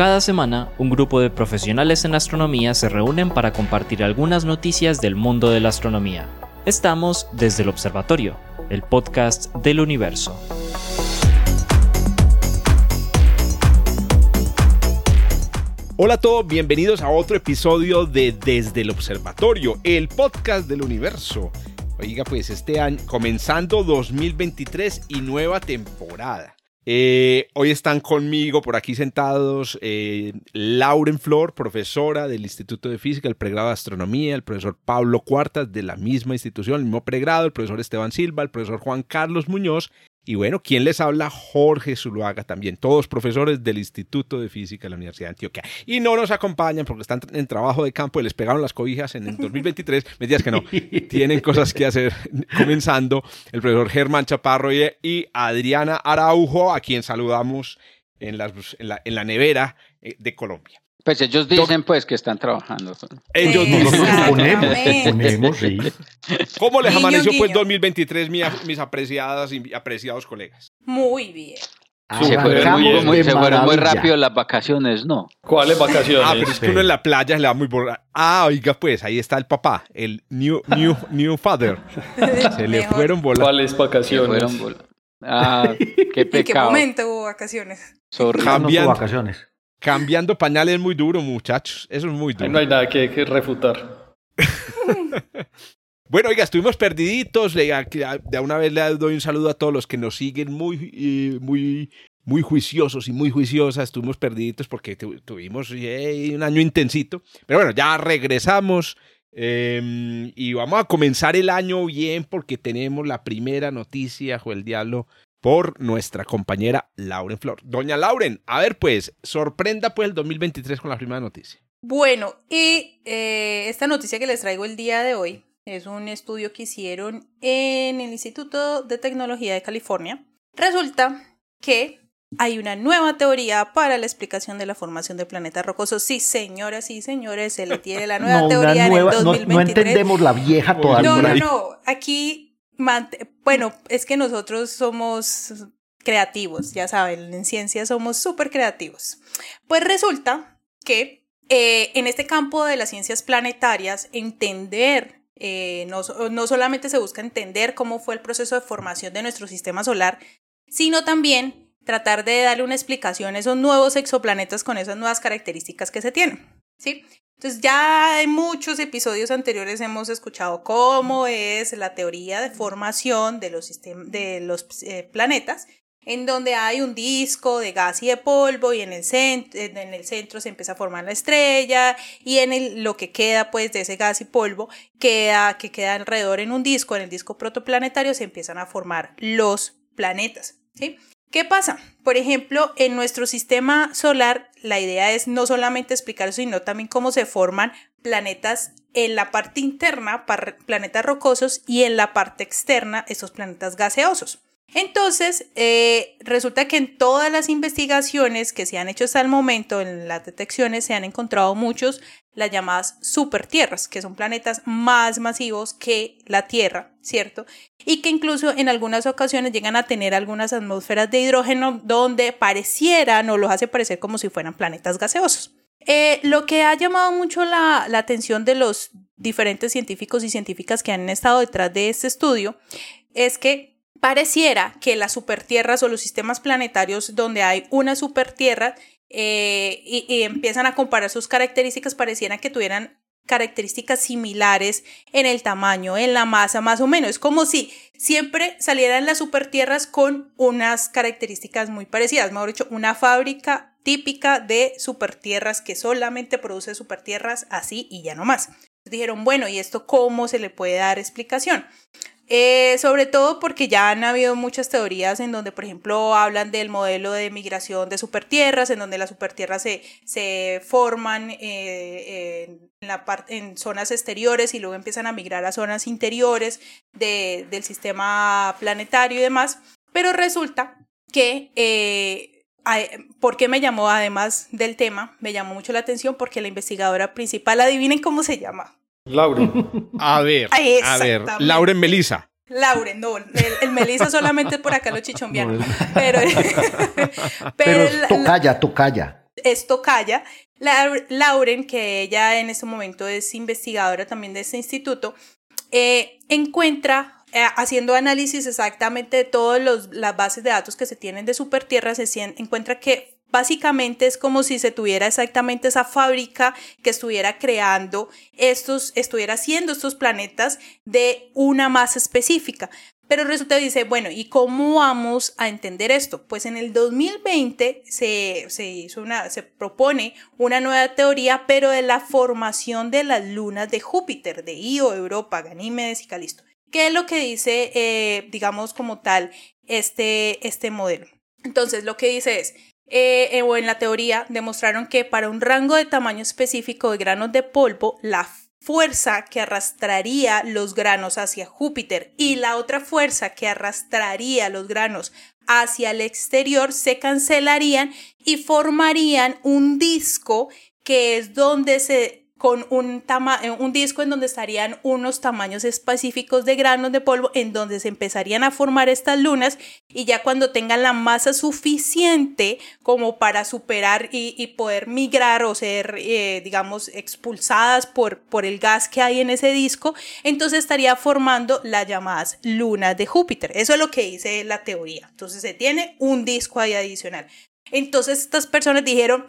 Cada semana, un grupo de profesionales en astronomía se reúnen para compartir algunas noticias del mundo de la astronomía. Estamos desde el Observatorio, el podcast del universo. Hola a todos, bienvenidos a otro episodio de Desde el Observatorio, el podcast del universo. Oiga, pues este año, comenzando 2023 y nueva temporada. Eh, hoy están conmigo por aquí sentados eh, Lauren Flor, profesora del Instituto de Física, el pregrado de Astronomía, el profesor Pablo Cuartas de la misma institución, el mismo pregrado, el profesor Esteban Silva, el profesor Juan Carlos Muñoz y bueno, ¿quién les habla? Jorge Zuluaga también, todos profesores del Instituto de Física de la Universidad de Antioquia. Y no nos acompañan porque están en trabajo de campo y les pegaron las cobijas en el 2023. Me digas que no, tienen cosas que hacer. Comenzando el profesor Germán Chaparro y, Adriana Araujo, a quien saludamos en, las, en la nevera eh, de Colombia. Pues ellos dicen pues que están trabajando. Ellos ponemos, sí. ¿Cómo les amaneció pues 2023 mis apreciadas y apreciados colegas? Muy bien. se fueron, muy, muy, se fueron muy rápido las vacaciones, ¿no? ¿Cuáles vacaciones? Ah, pero es que uno en la playa se le da muy borrar. Ah, oiga, pues ahí está el papá, el new, new, new father. Se le fueron volando. ¿Cuáles vacaciones? Ah, qué pecado. ¿En qué momento hubo vacaciones? Cambiando, vacaciones. Cambiando pañales es muy duro, muchachos. Eso es muy duro. no hay nada que, refutar. bueno, oiga, estuvimos perdiditos. De una vez le doy un saludo a todos los que nos siguen muy, eh, muy, muy juiciosos y muy juiciosas. Estuvimos perdiditos porque tuvimos eh, un año intensito. Pero bueno, ya regresamos. Em, y vamos a comenzar el año bien porque tenemos la primera noticia, o el diablo, por nuestra compañera Lauren Flor. Doña Lauren, a ver pues, sorprenda pues el 2023 con la primera noticia. Bueno, y eh, esta noticia que les traigo el día de hoy es un estudio que hicieron en el Instituto de Tecnología de California. Resulta que hay una nueva teoría para la explicación de la formación de planetas rocosos. Sí, señoras y señores, se le tiene la nueva teoría en el 2023. No, no entendemos la vieja todavía. No, no, no. Aquí bueno, es que nosotros somos creativos, ya saben, en ciencia somos súper creativos. Pues resulta que eh, en este campo de las ciencias planetarias, entender, eh, no, no solamente se busca entender cómo fue el proceso de formación de nuestro sistema solar, sino también tratar de darle una explicación a esos nuevos exoplanetas con esas nuevas características que se tienen. ¿Sí? Entonces ya en muchos episodios anteriores hemos escuchado cómo es la teoría de formación de los, de los eh, planetas, en donde hay un disco de gas y de polvo y en el, en el centro se empieza a formar la estrella y en el, lo que queda pues de ese gas y polvo queda, que queda alrededor en un disco, en el disco protoplanetario se empiezan a formar los planetas. ¿sí? ¿Qué pasa? Por ejemplo, en nuestro sistema solar, la idea es no solamente explicar sino también cómo se forman planetas en la parte interna, planetas rocosos, y en la parte externa, esos planetas gaseosos. Entonces, eh, resulta que en todas las investigaciones que se han hecho hasta el momento, en las detecciones, se han encontrado muchos las llamadas supertierras, que son planetas más masivos que la Tierra, ¿cierto? Y que incluso en algunas ocasiones llegan a tener algunas atmósferas de hidrógeno donde parecieran o los hace parecer como si fueran planetas gaseosos. Eh, lo que ha llamado mucho la, la atención de los diferentes científicos y científicas que han estado detrás de este estudio es que pareciera que las supertierras o los sistemas planetarios donde hay una supertierra eh, y, empiezan a comparar sus características, parecieran que tuvieran características similares en el tamaño, en la masa, más o menos. Es como si siempre salieran las supertierras con unas características muy parecidas. Mejor dicho, una fábrica típica de supertierras que solamente produce supertierras así y ya no más. Dijeron, bueno, ¿y esto cómo se le puede dar explicación? Eh, sobre todo porque ya han habido muchas teorías en donde, por ejemplo, hablan del modelo de migración de supertierras, en donde las supertierras se, se forman eh, en, la en zonas exteriores y luego empiezan a migrar a zonas interiores de, del sistema planetario y demás. Pero resulta que, eh, ¿por qué me llamó además del tema? Me llamó mucho la atención porque la investigadora principal, adivinen cómo se llama. Lauren. A ver, a ver, Lauren Melisa. Lauren, no, el, Melisa solamente por acá lo chichombiano. Pero, pero, pero tocaya, tocaya. esto calla, Lauren, que ella en este momento es investigadora también de este instituto, eh, encuentra, eh, haciendo análisis exactamente de todas las bases de datos que se tienen de Supertierra, se encuentra que Básicamente es como si se tuviera exactamente esa fábrica que estuviera creando estos, estuviera haciendo estos planetas de una masa específica. Pero resulta dice, bueno, ¿y cómo vamos a entender esto? Pues en el 2020 se, se, hizo una, se propone una nueva teoría, pero de la formación de las lunas de Júpiter, de Io, Europa, Ganímedes y Calisto. ¿Qué es lo que dice, eh, digamos, como tal, este, este modelo? Entonces, lo que dice es, eh, eh, o en la teoría, demostraron que para un rango de tamaño específico de granos de polvo, la fuerza que arrastraría los granos hacia Júpiter y la otra fuerza que arrastraría los granos hacia el exterior se cancelarían y formarían un disco que es donde se con un, eh, un disco en donde estarían unos tamaños específicos de granos de polvo en donde se empezarían a formar estas lunas y ya cuando tengan la masa suficiente como para superar y, poder migrar o ser, eh, digamos, expulsadas por, por el gas que hay en ese disco, entonces estaría formando las llamadas lunas de Júpiter. Eso es lo que dice la teoría. Entonces se tiene un disco ahí adicional. Entonces estas personas dijeron,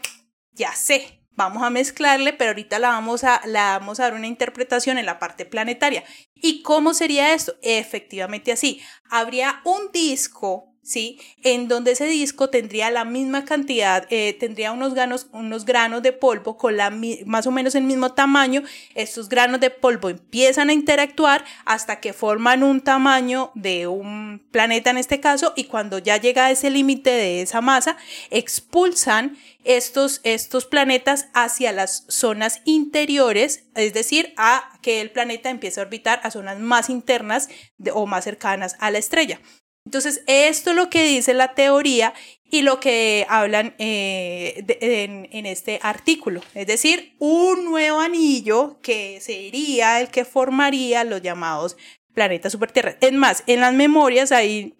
ya sé, vamos a mezclarle, pero ahorita la vamos a, la vamos a dar una interpretación en la parte planetaria. ¿Y cómo sería esto? Efectivamente así. Habría un disco ¿sí? En donde ese disco tendría la misma cantidad, eh, tendría unos granos, unos granos de polvo con la, más o menos el mismo tamaño. Estos granos de polvo empiezan a interactuar hasta que forman un tamaño de un planeta en este caso y cuando ya llega a ese límite de esa masa, expulsan estos, estos planetas hacia las zonas interiores, es decir, a que el planeta empiece a orbitar a zonas más internas o más cercanas a la estrella. Entonces, esto es lo que dice la teoría y lo que hablan eh, en, este artículo, es decir, un nuevo anillo que sería el que formaría los llamados planetas supertierras. Es más, en las memorias ahí,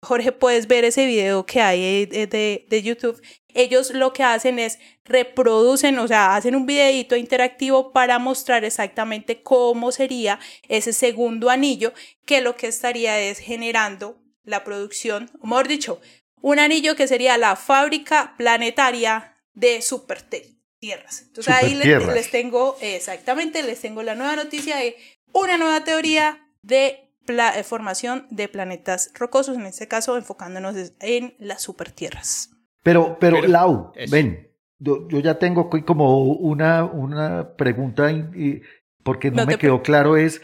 Jorge, puedes ver ese video que hay de, de YouTube. Ellos lo que hacen es reproducen, o sea, hacen un videito interactivo para mostrar exactamente cómo sería ese segundo anillo, que lo que estaría es generando la producción, o mejor dicho, un anillo que sería la fábrica planetaria de super tierras. Entonces ahí les, tengo, exactamente, les tengo la nueva noticia de una nueva teoría de eh, formación de planetas rocosos, en este caso enfocándonos en las supertierras. Pero, pero, pero Lau, ven, yo, ya tengo como una, una pregunta, porque no, me quedó claro, es,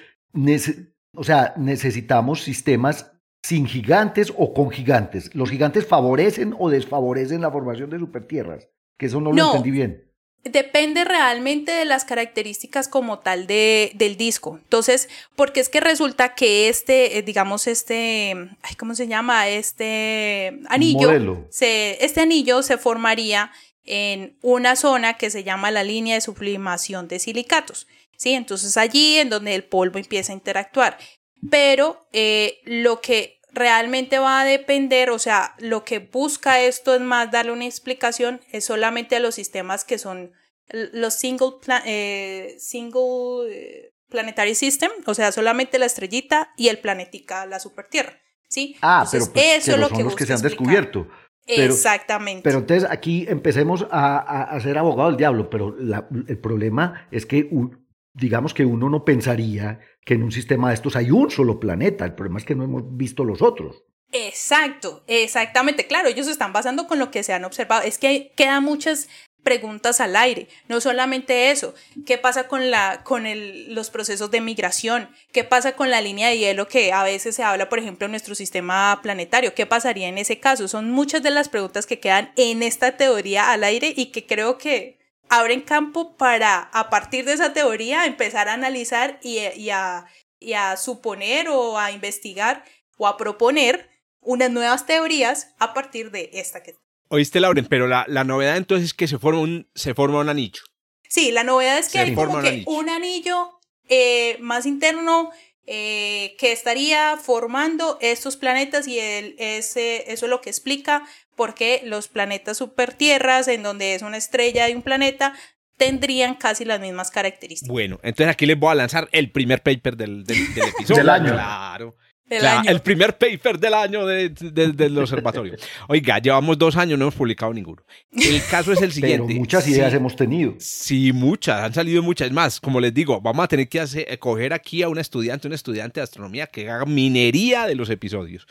o sea, necesitamos sistemas sin gigantes o con gigantes. ¿Los gigantes favorecen o desfavorecen la formación de supertierras? Que eso no, lo entendí bien. Depende realmente de las características como tal de, del disco. Entonces, porque es que resulta que este, eh, digamos, este, ¿cómo se llama? Este anillo, se, este anillo se formaría en una zona que se llama la línea de sublimación de silicatos. ¿sí? Entonces allí en donde el polvo empieza a interactuar pero eh, lo que realmente va a depender, o sea, lo que busca esto es más darle una explicación, es solamente a los sistemas que son los single, eh, single eh, planetary system, o sea, solamente la estrellita y el planetica, la supertierra. ¿sí? Ah, pero, pues, eso es lo son que los que se han descubierto. Exactamente. Pero entonces aquí empecemos a, ser abogado del diablo, pero el problema es que digamos que uno no pensaría que en un sistema de estos hay un solo planeta. El problema es que no hemos visto los otros. Exacto, exactamente. Claro, ellos están basando con lo que se han observado. Es que quedan muchas preguntas al aire. No solamente eso, ¿qué pasa con, la, con el, los procesos de migración? ¿Qué pasa con la línea de hielo que a veces se habla, por ejemplo, en nuestro sistema planetario? ¿Qué pasaría en ese caso? Son muchas de las preguntas que quedan en esta teoría al aire y que creo que abren campo para, a partir de esa teoría, empezar a analizar y, a, suponer o a investigar o a proponer unas nuevas teorías a partir de esta que... Oíste, Lauren, pero la, novedad entonces es que se forma un, se forma un anillo. Sí, la novedad es que hay como que un anillo, eh, más interno eh, que estaría formando estos planetas y el, ese, eso es lo que explica por qué los planetas supertierras, en donde es una estrella y un planeta, tendrían casi las mismas características. Bueno, entonces aquí les voy a lanzar el primer paper del, del, episodio. del año. Claro. El primer paper del año del observatorio. Oiga, llevamos dos años, no hemos publicado ninguno. El caso es el siguiente. Pero muchas ideas hemos tenido. Sí, muchas, han salido muchas más. Como les digo, vamos a tener que hacer, coger aquí a un estudiante, un estudiante de astronomía que haga minería de los episodios.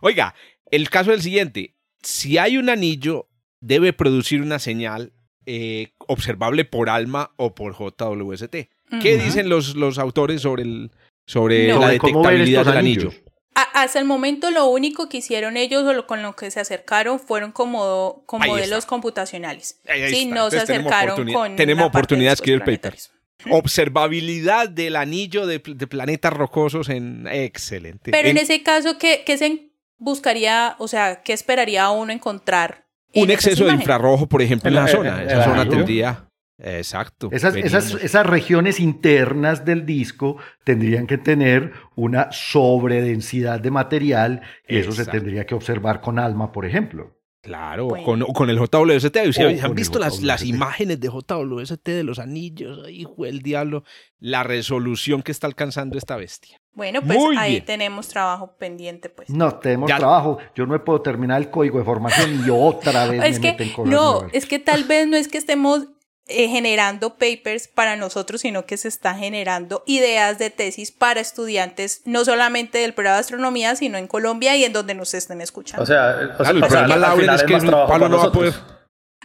Oiga, el caso es el siguiente. Si hay un anillo, debe producir una señal eh, observable por ALMA o por JWST. ¿Qué dicen los, los autores sobre el, sobre la detectabilidad del anillo. Hasta el momento lo único que hicieron ellos o con lo que se acercaron fueron como, con modelos computacionales. sí, no se acercaron con Tenemos oportunidad de escribir papers. Observabilidad del anillo de, planetas rocosos en excelente. Pero en, ese caso, ¿qué, ¿qué, se buscaría, o sea, qué esperaría uno encontrar? Un exceso de infrarrojo, por ejemplo, en la, zona. Esa zona tendría Exacto. Esas, esas, esas, regiones internas del disco tendrían que tener una sobredensidad de material y eso se tendría que observar con ALMA, por ejemplo. Claro, con, con, el JWST. ¿Han visto las, las, imágenes de JWST de los anillos? Hijo del diablo, la resolución que está alcanzando esta bestia. Bueno, pues ahí tenemos trabajo pendiente, pues. No, tenemos trabajo. Yo no me puedo terminar el código de formación y otra vez es me que, No, es que tal vez no es que estemos eh, generando papers para nosotros, sino que se está generando ideas de tesis para estudiantes, no solamente del programa de astronomía, sino en Colombia y en donde nos estén escuchando. O sea, o sea el problema es que Pablo no va a poder.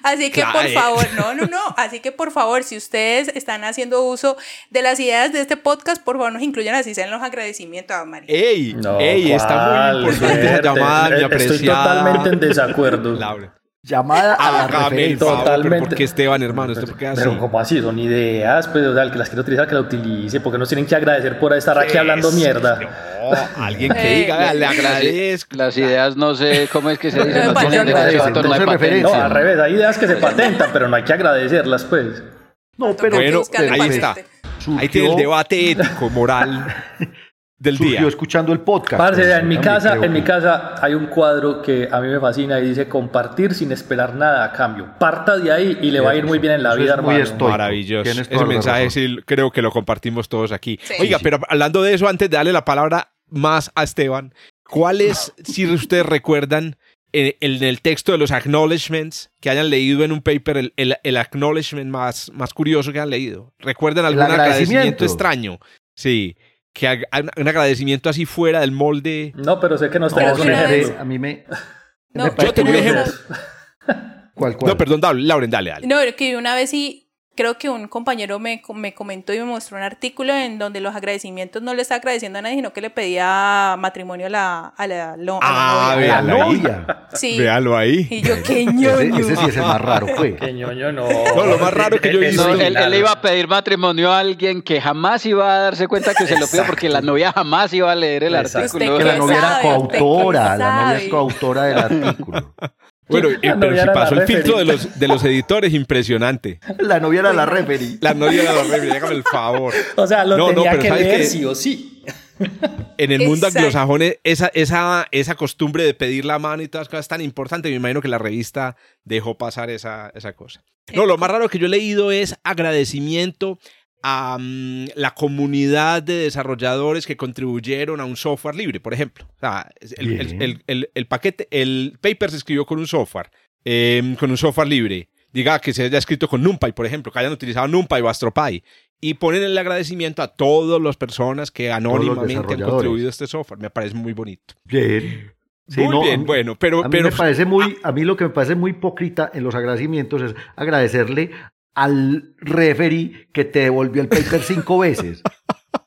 Así que por favor, no, no, no. Así que por favor, si ustedes están haciendo uso de las ideas de este podcast, por favor nos incluyan así sean los agradecimientos a María. ¡Ey! ¡Ey! Está muy importante esa llamada, mi apreciada. Estoy totalmente en desacuerdo. Laura. Llamada a la referencia. Totalmente. Porque Esteban, hermano, ¿esto por qué Pero como así, son ideas, pues, o sea, el que las quiere utilizar, que la utilice, porque nos tienen que agradecer por estar aquí hablando mierda. No, alguien que diga, le agradezco. Las ideas no sé cómo es que se dicen. No, no, no, al revés, hay ideas que se patentan, pero no hay que agradecerlas, pues. No, pero, bueno, ahí está. Ahí tiene el debate ético, moral del surgió escuchando el podcast. Pues, en mi casa, en mi casa hay un cuadro que a mí me fascina y dice compartir sin esperar nada a cambio. Parta de ahí y le va a ir muy bien en la vida, hermano. Maravilloso. Ese mensaje sí creo que lo compartimos todos aquí. Oiga, pero hablando de eso, antes de darle la palabra más a Esteban, ¿cuáles, si ustedes recuerdan, en, el texto de los acknowledgements que hayan leído en un paper, el, el, acknowledgement más, más curioso que han leído? ¿Recuerdan algún agradecimiento extraño? Sí que un agradecimiento así fuera del molde. No, pero sé que no tenemos un ejemplo. A mí me. No, yo tengo un ejemplo. ¿Cuál, cuál? No, perdón, Lauren, dale, dale. No, que una vez sí creo que un compañero me, me, comentó y me mostró un artículo en donde los agradecimientos no le está agradeciendo a nadie, sino que le pedía matrimonio a la, a la, ah, véalo ahí. Sí. Véalo ahí. Y yo, qué ñoño. Ese, sí es el más raro, fue. Qué ñoño, no. No, lo más raro que yo he visto. él, él, iba a pedir matrimonio a alguien que jamás iba a darse cuenta que se lo pidió porque la novia jamás iba a leer el artículo. Que la novia era coautora, la novia es coautora del artículo. Bueno, pero si pasó el filtro de los, de los editores, impresionante. La novia era la referee. La novia era la referee, déjame el favor. O sea, lo tenía que leer sí o sí. En el mundo anglosajón, esa, esa, esa costumbre de pedir la mano y todas las cosas tan importante, me imagino que la revista dejó pasar esa, esa cosa. No, lo más raro que yo he leído es agradecimiento a la comunidad de desarrolladores que contribuyeron a un software libre, por ejemplo. O sea, el, paquete, el paper se escribió con un software, em, con un software libre. Diga que se haya escrito con NumPy, por ejemplo, que hayan utilizado NumPy o AstroPy. Y ponen el agradecimiento a todas las personas que anónimamente han contribuido a este software. Me parece muy bonito. Bien. muy bien, bueno, pero... A mí, me parece muy, a mí lo que me parece muy hipócrita en los agradecimientos es agradecerle al referee que te devolvió el paper cinco veces.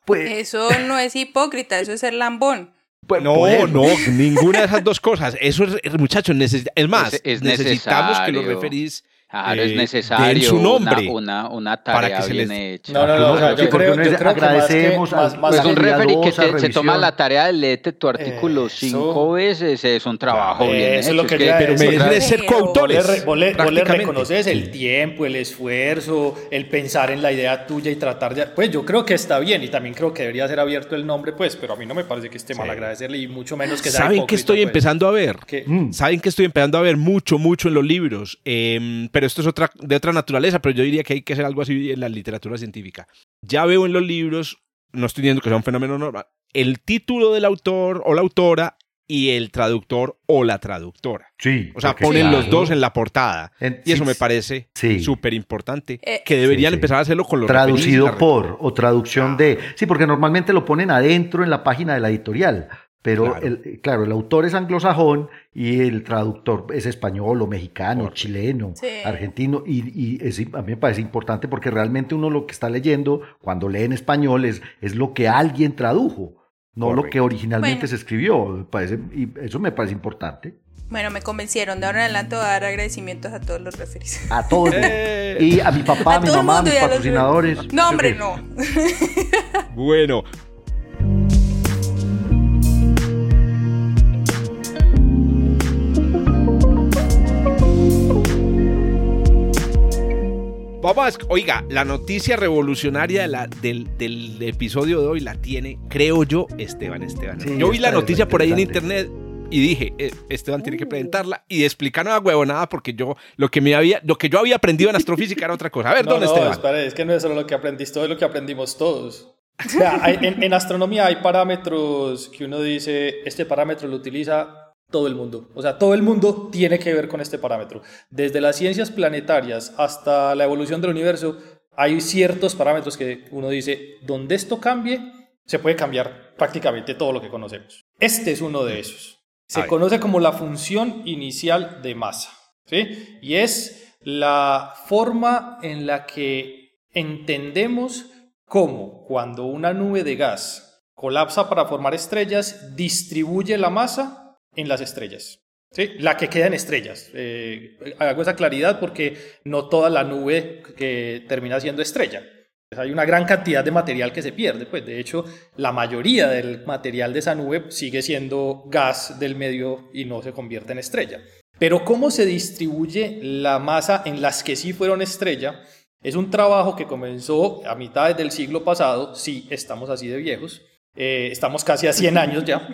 Pues, eso no es hipócrita, eso es ser lambón. Pues, no, pues, no, ninguna de esas dos cosas. Eso es, muchachos, es más, necesitamos que los referees Claro, es necesario su nombre una, una, tarea para que bien hecha. No, no, no, yo, creo, yo creo agradecemos que más, más, un referee que se, toma la tarea de leerte tu artículo cinco veces, es un trabajo bien eso hecho. Es lo que es pero me ser coautores. Vos le reconoces el tiempo, el esfuerzo, el pensar en la idea tuya y tratar de... Pues yo creo que está bien y también creo que debería ser abierto el nombre, pues, pero a mí no me parece que esté mal agradecerle y mucho menos que sea ¿Saben que estoy pues. empezando a ver? Mm. ¿Saben que estoy empezando a ver mucho, mucho en los libros? Em, pero esto es otra, de otra naturaleza, pero yo diría que hay que hacer algo así en la literatura científica. Ya veo en los libros, no estoy diciendo que sea un fenómeno normal, el título del autor o la autora y el traductor o la traductora. Sí. O sea, ponen los dos en la portada. y eso me parece súper importante. Eh, que deberían empezar a hacerlo con los Traducido por o traducción de. Sí, porque normalmente lo ponen adentro en la página de la editorial. Pero, claro. El, claro, el autor es anglosajón y el traductor es español o mexicano, chileno, argentino. Y, a mí me parece importante porque realmente uno lo que está leyendo cuando lee en español es, es lo que alguien tradujo, no lo que originalmente se escribió. Parece, y eso me parece importante. Bueno, me convencieron. De ahora en adelante voy a dar agradecimientos a todos los referees. A todos. Eh. Y a mi papá, a mi mamá, a mis patrocinadores. No, hombre, no. bueno, Vamos, oiga, la noticia revolucionaria del, episodio de hoy la tiene, creo yo, Esteban Esteban. yo vi la noticia por ahí en internet y dije, eh, Esteban tiene que presentarla y explicar una huevonada porque yo lo que me había lo que yo había aprendido en astrofísica era otra cosa. A ver, ¿dónde no, Esteban? es que no es solo lo que aprendiste, todo es lo que aprendimos todos. en, en astronomía hay parámetros que uno dice, este parámetro lo utiliza todo el mundo. O sea, todo el mundo tiene que ver con este parámetro. Desde las ciencias planetarias hasta la evolución del universo, hay ciertos parámetros que uno dice, donde esto cambie, se puede cambiar prácticamente todo lo que conocemos. Este es uno de esos. Se conoce como la función inicial de masa. ¿sí? Y es la forma en la que entendemos cómo cuando una nube de gas colapsa para formar estrellas, distribuye la masa en las estrellas. ¿sí? La que queda en estrellas. Eh, hago esa claridad porque no toda la nube que termina siendo estrella. Pues hay una gran cantidad de material que se pierde. Pues de hecho, la mayoría del material de esa nube sigue siendo gas del medio y no se convierte en estrella. Pero cómo se distribuye la masa en las que sí fueron estrella es un trabajo que comenzó a mitad del siglo pasado. Sí, estamos así de viejos. Eh, estamos casi a 100 años ya.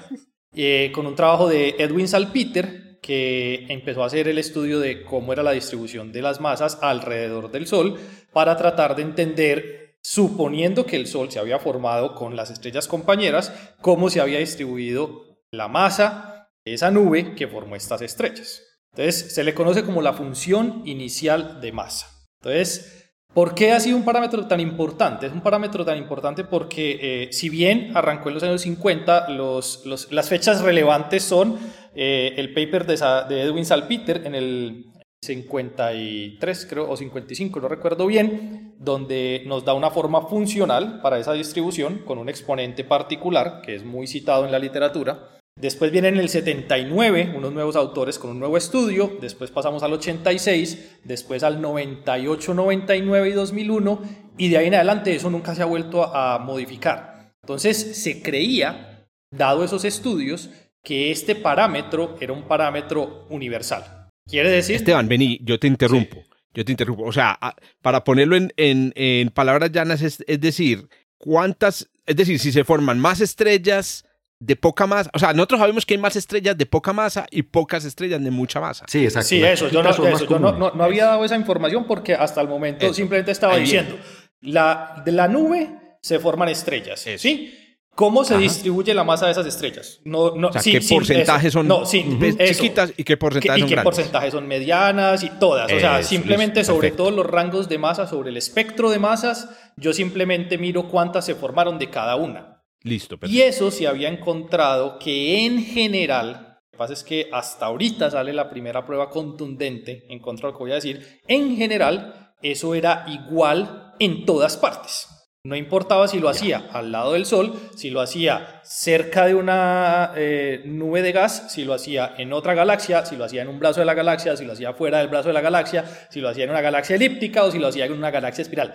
Eh, con un trabajo de Edwin Salpeter, que empezó a hacer el estudio de cómo era la distribución de las masas alrededor del Sol para tratar de entender, suponiendo que el Sol se había formado con las estrellas compañeras, cómo se había distribuido la masa de esa nube que formó estas estrellas. Entonces, se le conoce como la función inicial de masa. Entonces, ¿Por qué ha sido un parámetro tan importante? Es un parámetro tan importante porque eh, si bien arrancó en los años 50, las fechas relevantes son eh, el paper de, Edwin Salpeter en el 53 creo o 55, no recuerdo bien, donde nos da una forma funcional para esa distribución con un exponente particular que es muy citado en la literatura. Después viene en el 79 unos nuevos autores con un nuevo estudio, después pasamos al 86, después al 98, 99 y 2001 y de ahí en adelante eso nunca se ha vuelto a, modificar. Entonces se creía, dado esos estudios, que este parámetro era un parámetro universal. Quiere decir... Esteban, vení, yo te interrumpo. Yo te interrumpo. O sea, para ponerlo en, en, palabras llanas, es, es decir, ¿cuántas? Es decir, si se forman más estrellas de poca masa. O sea, nosotros sabemos que hay más estrellas de poca masa y pocas estrellas de mucha masa. Sí, exacto. Sí, eso. Yo, no, no, había dado esa información porque hasta el momento simplemente estaba diciendo, la, de la nube se forman estrellas. ¿Sí? ¿Cómo se distribuye la masa de esas estrellas? No, no, o sea, ¿Qué porcentaje son chiquitas y qué porcentaje son ¿Y qué porcentaje son medianas y todas? O sea, simplemente sobre todos los rangos de masa, sobre el espectro de masas, yo simplemente miro cuántas se formaron de cada una. Listo. Y eso se había encontrado que en general, lo que pasa es que hasta ahorita sale la primera prueba contundente en contra de lo que voy a decir, en general eso era igual en todas partes. No importaba si lo hacía al lado del Sol, si lo hacía cerca de una eh, nube de gas, si lo hacía en otra galaxia, si lo hacía en un brazo de la galaxia, si lo hacía fuera del brazo de la galaxia, si lo hacía en una galaxia elíptica o si lo hacía en una galaxia espiral.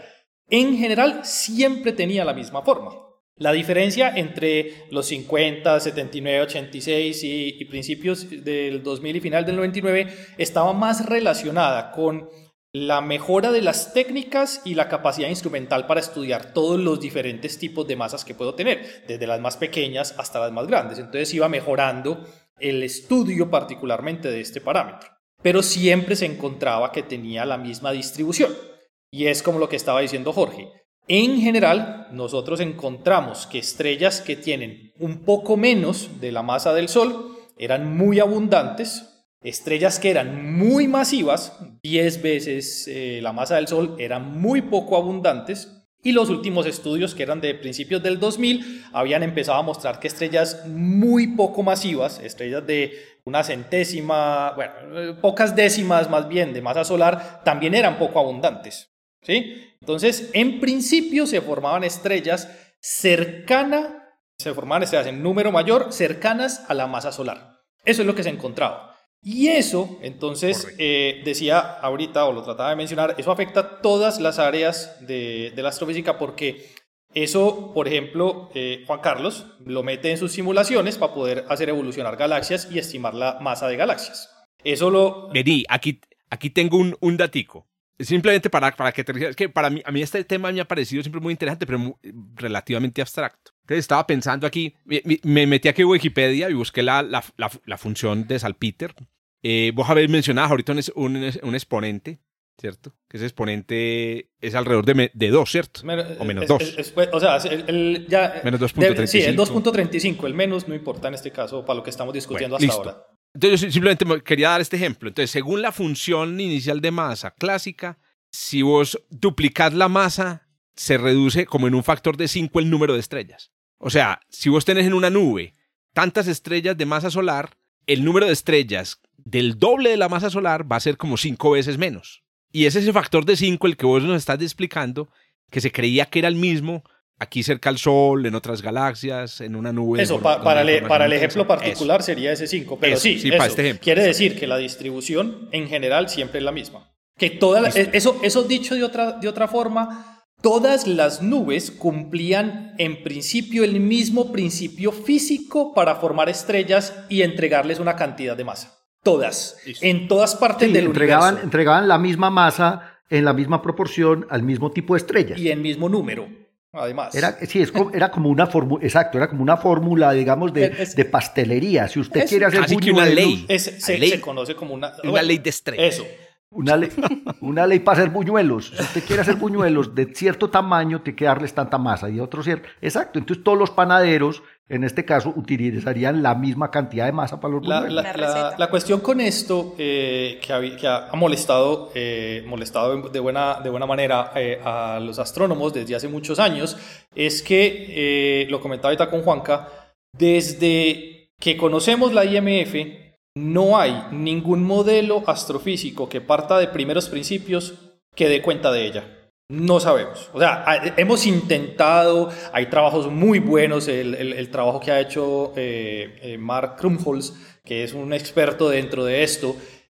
En general, siempre tenía la misma forma. La diferencia entre los 50, 79, 86 y, y principios del 2000 y final del 99 estaba más relacionada con la mejora de las técnicas y la capacidad instrumental para estudiar todos los diferentes tipos de masas que puedo tener, desde las más pequeñas hasta las más grandes. Entonces iba mejorando el estudio particularmente de este parámetro, pero siempre se encontraba que tenía la misma distribución. Y es como lo que estaba diciendo Jorge. En general, nosotros encontramos que estrellas que tienen un poco menos de la masa del Sol eran muy abundantes, Estrellas que eran muy masivas, 10 veces eh, la masa del Sol, eran muy poco abundantes. Y los últimos estudios, que eran de principios del 2000, habían empezado a mostrar que estrellas muy poco masivas, estrellas de una centésima, bueno, eh, pocas décimas más bien de masa solar, también eran poco abundantes. ¿Sí? Entonces, en principio se formaban estrellas cercanas, se formaban estrellas en número mayor, cercanas a la masa solar. Eso es lo que se encontraba. Y eso, entonces, eh, decía ahorita, o lo trataba de mencionar, eso afecta todas las áreas de, la astrofísica porque eso, por ejemplo, eh, Juan Carlos lo mete en sus simulaciones para poder hacer evolucionar galaxias y estimar la masa de galaxias. Eso lo... Vení, aquí, aquí tengo un, un datico. Simplemente para, para que te es que para mí, a mí este tema me ha parecido siempre muy interesante, pero relativamente abstracto. Entonces estaba pensando aquí, me, metí aquí a Wikipedia y busqué la, la, la función de Salpeter, eh, vos habéis mencionado ahorita un, un, exponente, ¿cierto? Que ese exponente es alrededor de, de 2, ¿cierto? o menos 2. o sea, el, ya... Menos 2.35. Sí, el 2.35, el menos no importa en este caso para lo que estamos discutiendo hasta ahora. Entonces yo simplemente quería dar este ejemplo. Entonces, según la función inicial de masa clásica, si vos duplicás la masa, se reduce como en un factor de 5 el número de estrellas. O sea, si vos tenés en una nube tantas estrellas de masa solar, el número de estrellas del doble de la masa solar va a ser como cinco veces menos. Y es ese factor de cinco el que vos nos estás explicando, que se creía que era el mismo aquí cerca al Sol, en otras galaxias, en una nube. Eso, para, el, ejemplo particular sería ese 5, pero sí, este quiere decir que la distribución en general siempre es la misma. Que toda eso, eso dicho de otra, de otra forma, todas las nubes cumplían en principio el mismo principio físico para formar estrellas y entregarles una cantidad de masa. Todas, en todas partes del entregaban, universo. Entregaban la misma masa en la misma proporción al mismo tipo de estrellas. Y en mismo número, además. Era, sí, era como una fórmula, exacto, era como una fórmula, digamos, de, de, pastelería. Si usted quiere hacer buñuelos, una ley. se, conoce como una, una ley de estrellas. Eso. Una ley, una ley para hacer buñuelos. Si usted quiere hacer buñuelos de cierto tamaño, tiene que darles tanta masa y otro cierto. Exacto. Entonces todos los panaderos, en este caso, utilizarían la misma cantidad de masa para los buñuelos. La, cuestión con esto eh, que, ha, molestado, eh, molestado de buena, de buena manera eh, a los astrónomos desde hace muchos años es que, lo comentaba ahorita con Juanca, desde que conocemos la IMF, no hay ningún modelo astrofísico que parta de primeros principios que dé cuenta de ella. No sabemos. O sea, hemos intentado, hay trabajos muy buenos, el, trabajo que ha hecho eh, eh, Mark Krumholz, que es un experto dentro de esto,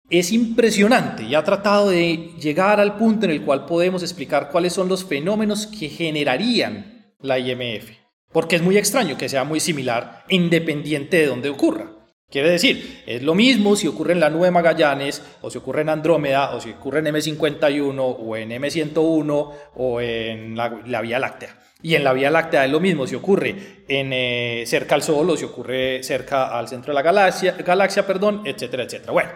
es impresionante y ha tratado de llegar al punto en el cual podemos explicar cuáles son los fenómenos que generarían la IMF. Porque es muy extraño que sea muy similar independiente de dónde ocurra. Quiere decir, es lo mismo si ocurre en la nube Magallanes, o si ocurre en Andrómeda, o si ocurre en M51, o en M101, o en la, Vía Láctea. Y en la Vía Láctea es lo mismo si ocurre en, eh, cerca al Sol, o si ocurre cerca al centro de la galaxia, galaxia perdón, etcétera, etcétera. Bueno,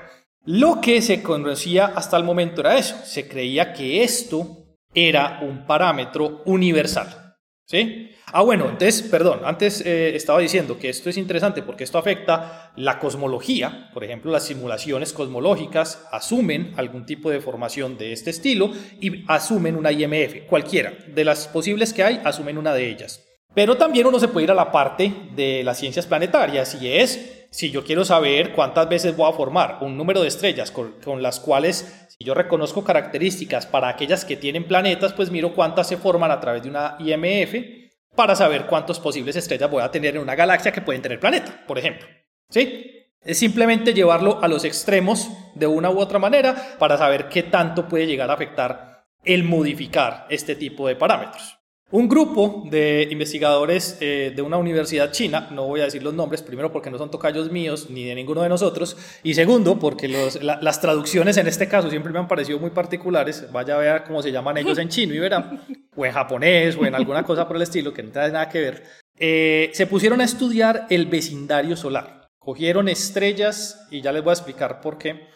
lo que se conocía hasta el momento era eso. Se creía que esto era un parámetro universal. ¿Sí? Ah, bueno, entonces, perdón, antes eh, estaba diciendo que esto es interesante porque esto afecta la cosmología, por ejemplo, las simulaciones cosmológicas asumen algún tipo de formación de este estilo y asumen una IMF, cualquiera de las posibles que hay, asumen una de ellas. Pero también uno se puede ir a la parte de las ciencias planetarias y es si yo quiero saber cuántas veces voy a formar un número de estrellas con, con, las cuales, si yo reconozco características para aquellas que tienen planetas, pues miro cuántas se forman a través de una IMF para saber cuántas posibles estrellas voy a tener en una galaxia que pueden tener planeta, por ejemplo. ¿Sí? Es simplemente llevarlo a los extremos de una u otra manera para saber qué tanto puede llegar a afectar el modificar este tipo de parámetros. Un grupo de investigadores eh, de una universidad china, no voy a decir los nombres, primero porque no son tocayos míos ni de ninguno de nosotros, y segundo porque las traducciones en este caso siempre me han parecido muy particulares, vaya a ver cómo se llaman ellos en chino y verán, o en japonés o en alguna cosa por el estilo que no tiene nada que ver, eh, se pusieron a estudiar el vecindario solar. Cogieron estrellas, y ya les voy a explicar por qué,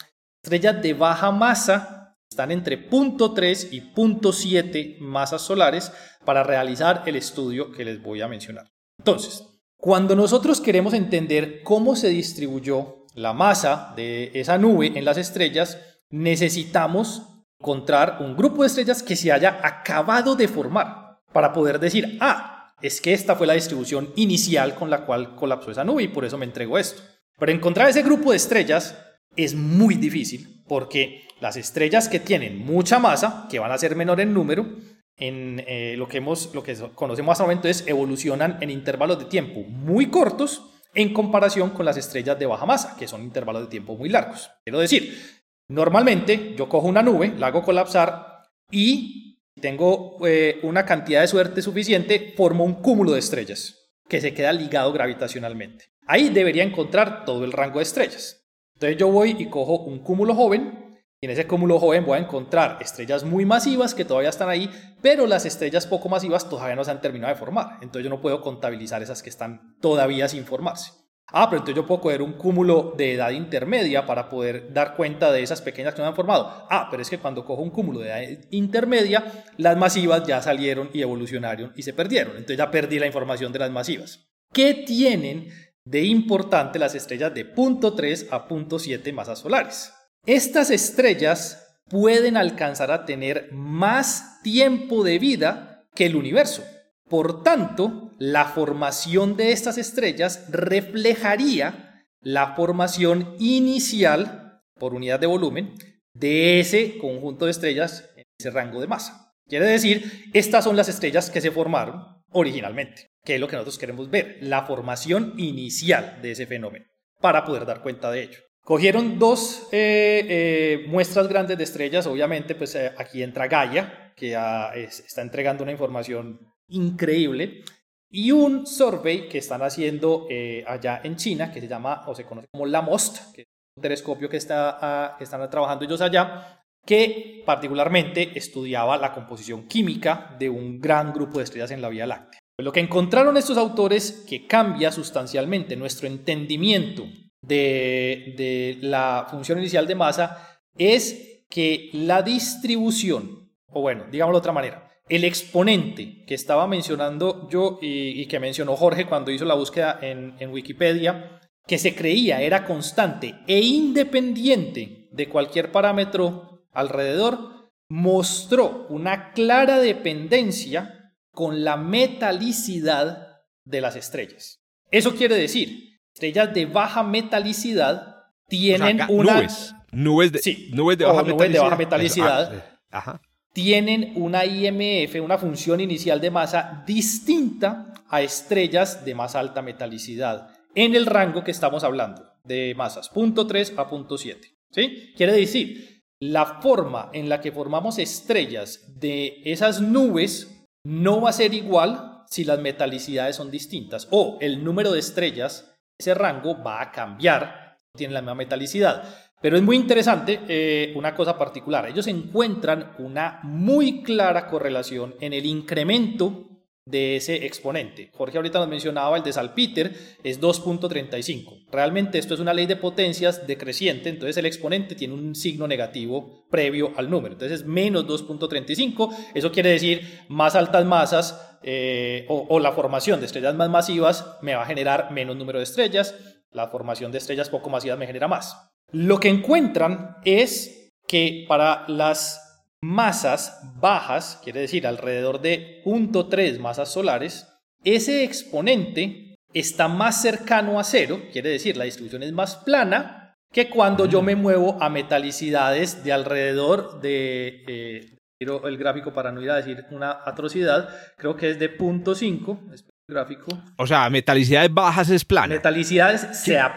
estrellas de baja masa están entre 0.3 y 0.7 masas solares para realizar el estudio que les voy a mencionar. Entonces, cuando nosotros queremos entender cómo se distribuyó la masa de esa nube en las estrellas, necesitamos encontrar un grupo de estrellas que se haya acabado de formar para poder decir, ah, es que esta fue la distribución inicial con la cual colapsó esa nube y por eso me entrego esto. Pero encontrar ese grupo de estrellas es muy difícil porque las estrellas que tienen mucha masa, que van a ser menor en número, en eh, lo, que hemos, lo que conocemos hasta el momento es evolucionan en intervalos de tiempo muy cortos en comparación con las estrellas de baja masa, que son intervalos de tiempo muy largos. Quiero decir, normalmente yo cojo una nube, la hago colapsar y tengo eh, una cantidad de suerte suficiente, formo un cúmulo de estrellas que se queda ligado gravitacionalmente. Ahí debería encontrar todo el rango de estrellas. Entonces yo voy y cojo un cúmulo joven, y en ese cúmulo joven voy a encontrar estrellas muy masivas que todavía están ahí, pero las estrellas poco masivas todavía no se han terminado de formar. Entonces yo no puedo contabilizar esas que están todavía sin formarse. Ah, pero entonces yo puedo coger un cúmulo de edad intermedia para poder dar cuenta de esas pequeñas que no han formado. Ah, pero es que cuando cojo un cúmulo de edad intermedia, las masivas ya salieron y evolucionaron y se perdieron. Entonces ya perdí la información de las masivas. ¿Qué tienen de importante las estrellas de punto .3 a punto .7 masas solares? Estas estrellas pueden alcanzar a tener más tiempo de vida que el universo. Por tanto, la formación de estas estrellas reflejaría la formación inicial por unidad de volumen de ese conjunto de estrellas en ese rango de masa. Quiere decir, estas son las estrellas que se formaron originalmente, que es lo que nosotros queremos ver, la formación inicial de ese fenómeno, para poder dar cuenta de ello. Cogieron dos eh, eh, muestras grandes de estrellas, obviamente, pues eh, aquí entra Gaia, que está entregando una información increíble, y un survey que están haciendo allá en China, que se llama, o se conoce como LAMOST, que es un telescopio que, está, ah, que están trabajando ellos allá, que particularmente estudiaba la composición química de un gran grupo de estrellas en la Vía Láctea. Lo que encontraron estos autores que cambia sustancialmente nuestro entendimiento de, la función inicial de masa es que la distribución, o bueno, digámoslo de otra manera, el exponente que estaba mencionando yo y, que mencionó Jorge cuando hizo la búsqueda en, en, Wikipedia, que se creía era constante e independiente de cualquier parámetro alrededor, mostró una clara dependencia con la metalicidad de las estrellas. Eso quiere decir estrellas de baja metalicidad tienen una... Nubes, nubes, de, nubes de baja metalicidad. Ah, tienen una IMF, una función inicial de masa distinta a estrellas de más alta metalicidad en el rango que estamos hablando de masas, punto 3 a punto 7. ¿sí? Quiere decir, la forma en la que formamos estrellas de esas nubes no va a ser igual si las metalicidades son distintas o el número de estrellas ese rango va a cambiar, tiene la misma metalicidad. Pero es muy interesante eh, una cosa particular. Ellos encuentran una muy clara correlación en el incremento de ese exponente. Jorge ahorita nos mencionaba el de Salpeter, es 2.35. Realmente esto es una ley de potencias decreciente, entonces el exponente tiene un signo negativo previo al número. Entonces es menos 2.35. Eso quiere decir más altas masas eh, o, o la formación de estrellas más masivas me va a generar menos número de estrellas. La formación de estrellas poco masivas me genera más. Lo que encuentran es que para las masas bajas, quiere decir alrededor de 0.3 masas solares, ese exponente está más cercano a cero, quiere decir la distribución es más plana, que cuando yo me muevo a metalicidades de alrededor de, eh, el gráfico para no ir a decir una atrocidad, creo que es de 0.5, gráfico. O sea, metalicidades bajas es plana. Metalicidades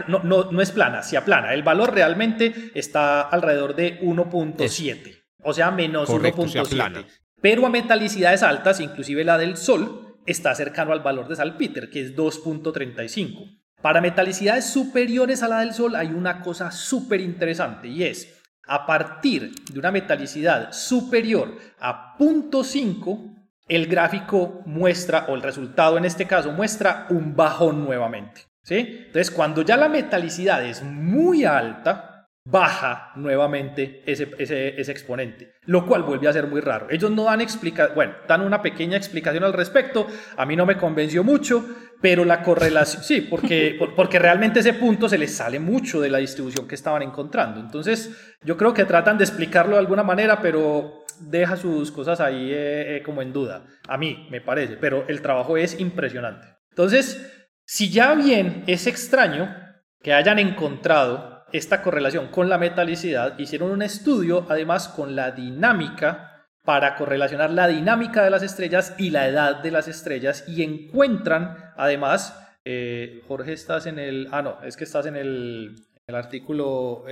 no, no, no, es plana, se aplana. El valor realmente está alrededor de 1.7, o sea, menos 1.7. Pero a metalicidades altas, inclusive la del Sol, está cercano al valor de Salpeter, que es 2.35. Para metalicidades superiores a la del Sol hay una cosa súper interesante y es, a partir de una metalicidad superior a 0.5, el gráfico muestra, o el resultado en este caso muestra un bajón nuevamente. ¿sí? Entonces, cuando ya la metalicidad es muy alta, baja nuevamente ese, ese, exponente, lo cual vuelve a ser muy raro. Ellos no dan explica bueno, dan una pequeña explicación al respecto, a mí no me convenció mucho, pero la correlación, sí, porque, porque realmente ese punto se les sale mucho de la distribución que estaban encontrando. Entonces, yo creo que tratan de explicarlo de alguna manera, pero deja sus cosas ahí eh, eh, como en duda. A mí me parece, pero el trabajo es impresionante. Entonces, si ya bien es extraño que hayan encontrado esta correlación con la metalicidad, hicieron un estudio además con la dinámica para correlacionar la dinámica de las estrellas y la edad de las estrellas y encuentran además, eh, Jorge, estás en el, ah no, es que estás en el, el artículo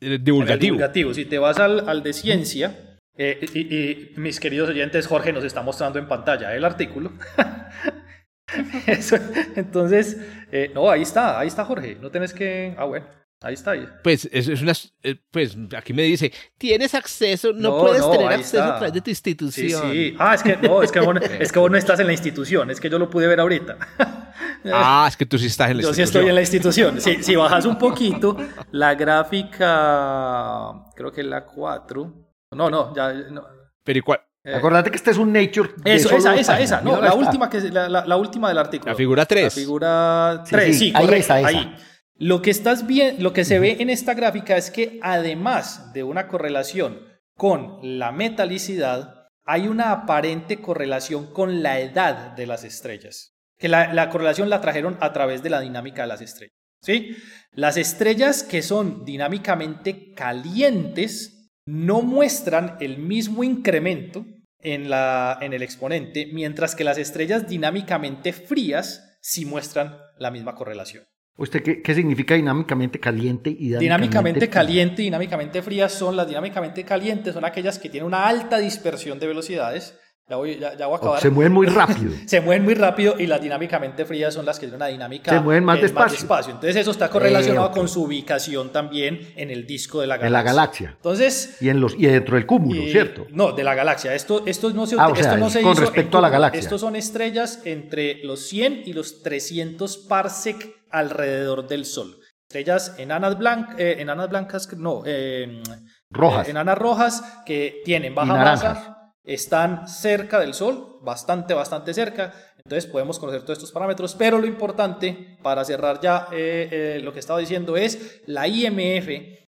divulgativo. divulgativo. Si te vas al, al de ciencia, eh, y, mis queridos oyentes, Jorge nos está mostrando en pantalla el artículo. entonces, eh, no, ahí está, ahí está Jorge. No tienes que. Ah, bueno. Ahí está. Pues es, es una, eh, pues aquí me dice, tienes acceso, no, puedes tener acceso a través de tu institución. Sí, sí. Ah, es que no, es que, vos, es que vos no estás en la institución, es que yo lo pude ver ahorita. ah, es que tú sí estás en la yo institución. Yo sí estoy en la institución. Si, si bajas un poquito, la gráfica, creo que es la 4, no, no, ya. No. Pero ¿y cuál? Eh, Acordate que este es un Nature. Eso, esa, esa, esa. No, la última, que, la, la, última del artículo. La figura 3. La figura 3, sí, ahí está, ahí. Lo que, estás bien, lo que se ve en esta gráfica es que además de una correlación con la metalicidad, hay una aparente correlación con la edad de las estrellas. Que la, la correlación la trajeron a través de la dinámica de las estrellas. ¿sí? Las estrellas que son dinámicamente calientes no muestran el mismo incremento en, la, en el exponente, mientras que las estrellas dinámicamente frías sí muestran la misma correlación. ¿Usted qué, qué significa dinámicamente caliente y dinámicamente, dinámicamente caliente y dinámicamente frías son las dinámicamente calientes, son aquellas que tienen una alta dispersión de velocidades ya voy, ya, voy a acabar. se mueven muy rápido. se mueven muy rápido y las dinámicamente frías son las que tienen una dinámica se mueven más, despacio. Entonces eso está correlacionado eh, con su ubicación también en el disco de la galaxia. En la galaxia. Entonces, y, en los, y dentro del cúmulo, ¿cierto? No, de la galaxia. Esto, esto no se, ah, esto no se con respecto a la galaxia. Estos son estrellas entre los 100 y los 300 parsec alrededor del Sol. Estrellas enanas, blancas, eh, enanas blancas, no, eh, rojas. enanas rojas que tienen baja masa están cerca del Sol, bastante, bastante cerca. Entonces podemos conocer todos estos parámetros, pero lo importante para cerrar ya eh, eh, lo que estaba diciendo es la IMF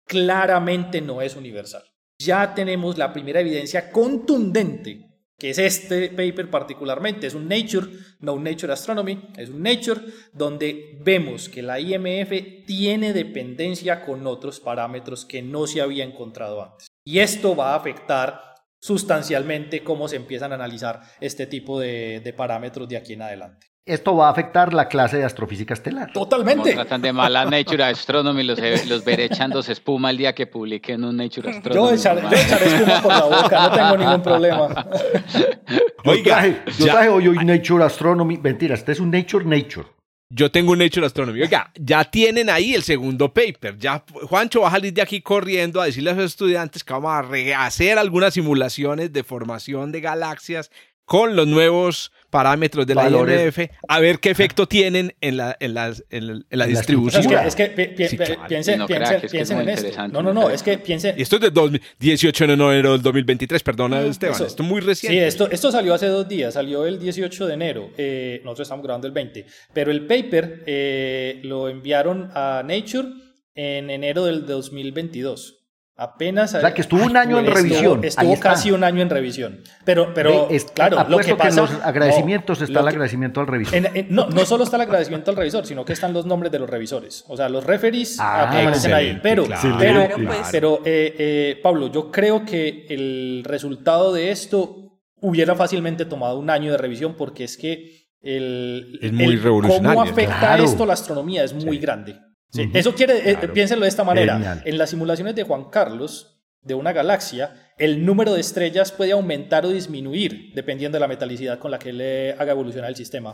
claramente no es universal. Ya tenemos la primera evidencia contundente, que es este paper particularmente, es un Nature, no un Nature Astronomy, es un Nature donde vemos que la IMF tiene dependencia con otros parámetros que no se había encontrado antes. Y esto va a afectar sustancialmente cómo se empiezan a analizar este tipo de, parámetros de aquí en adelante. Esto va a afectar la clase de astrofísica estelar. Totalmente. tratan de mala Nature Astronomy, los, los veré echándose espuma el día que publiquen un Nature Astronomy. Yo echaré, espuma por la boca, no tengo ningún problema. Oiga, yo traje hoy Nature Astronomy. Mentira, este es un Nature Nature. Yo tengo un hecho de astronomía. Oiga, ya tienen ahí el segundo paper. Ya Juancho va a salir de aquí corriendo a decirle a los estudiantes que vamos a hacer algunas simulaciones de formación de galaxias con los nuevos parámetros de la IMF a ver qué efecto tienen en la, en en la, distribución. Es que, piensen, en esto. No, no, no, es que piensen. Y esto es de 18 de enero del 2023, perdona Esteban, esto es muy reciente. Sí, esto, esto salió hace dos días, salió el 18 de enero, eh, nosotros estamos grabando el 20, pero el paper eh, lo enviaron a Nature en enero del 2022. Apenas. O sea, que estuvo un año en revisión. Estuvo, casi un año en revisión. Pero, pero claro, lo que pasa. en los agradecimientos está el agradecimiento al revisor. no, no solo está el agradecimiento al revisor, sino que están los nombres de los revisores. O sea, los referees ah, aparecen ahí. Pero, pero, pero eh, eh, Pablo, yo creo que el resultado de esto hubiera fácilmente tomado un año de revisión porque es que el, es muy revolucionario. cómo afecta esto la astronomía es muy grande. Eso quiere, eh, piénsenlo de esta manera. En las simulaciones de Juan Carlos, de una galaxia, el número de estrellas puede aumentar o disminuir dependiendo de la metalicidad con la que le haga evolucionar el sistema.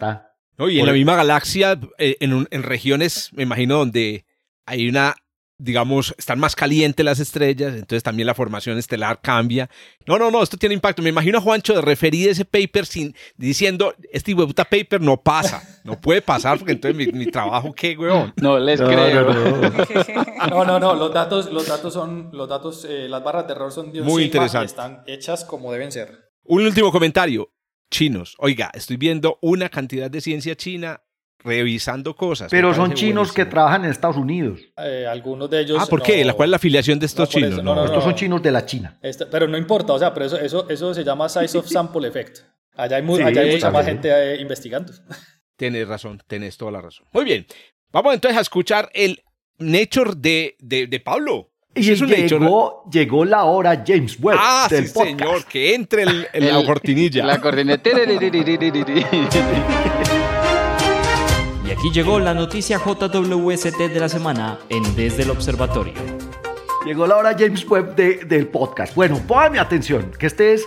y en la misma galaxia, eh, en, en regiones, me imagino, donde hay una digamos, están más calientes las estrellas, entonces también la formación estelar cambia. No, no, no, esto tiene impacto. Me imagino a Juancho de referir ese paper sin, diciendo, este puta paper no pasa, no puede pasar porque entonces mi, trabajo, ¿qué, weón? No les creo. No. no, no, los datos, los datos son, los datos, eh, las barras de error son muy interesantes. están hechas como deben ser. Un último comentario. Chinos. Oiga, estoy viendo una cantidad de ciencia china revisando cosas. Pero son chinos que trabajan en Estados Unidos. Eh, algunos de ellos. Ah, ¿por qué? ¿Cuál es la afiliación de estos chinos? No, estos son chinos de la China. Este, pero no importa, o sea, pero eso, eso, eso se llama Size of Sample Effect. Allá hay, mucha más gente eh, investigando. Tienes razón, tienes toda la razón. Muy bien. Vamos entonces a escuchar el Nature de, de, de Pablo. Y es llegó, llegó la hora James Webb. Ah, sí, señor, que entre el, la cortinilla. La cortinilla. Aquí llegó la noticia JWST de la semana en Desde el Observatorio. Llegó la hora James Webb del podcast. Bueno, póngame atención, que este es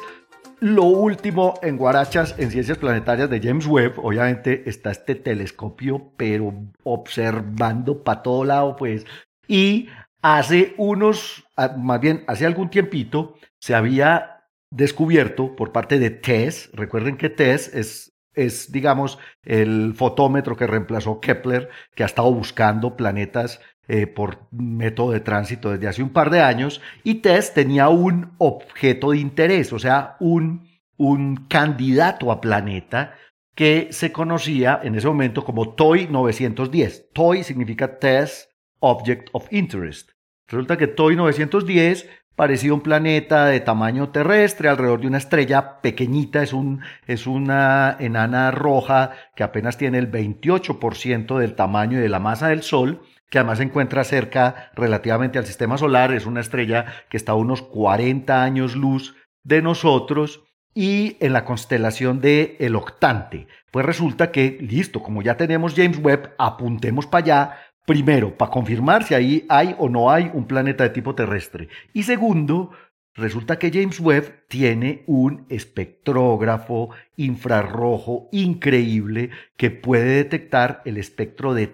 lo último en Guarachas en Ciencias Planetarias de James Webb. Obviamente está este telescopio, pero observando para todo lado, pues. Y hace unos, ah, más bien, hace algún tiempito, se había descubierto por parte de TESS, recuerden que TESS es es, digamos, el fotómetro que reemplazó Kepler, que ha estado buscando planetas eh, por método de tránsito desde hace un par de años, y TESS tenía un objeto de interés, o sea, un, un candidato a planeta que se conocía en ese momento como TOI 910. TOI significa Test Object of Interest. Resulta que TOI 910 parecido a un planeta de tamaño terrestre, alrededor de una estrella pequeñita, es, un, es una enana roja que apenas tiene el 28% del tamaño y de la masa del Sol, que además se encuentra cerca relativamente al sistema solar, es una estrella que está a unos 40 años luz de nosotros y en la constelación de El Octante. Pues resulta que, listo, como ya tenemos James Webb, apuntemos para allá Primero, para confirmar si ahí hay o no hay un planeta de tipo terrestre. Y segundo, resulta que James Webb tiene un espectrógrafo infrarrojo increíble que puede detectar el espectro de,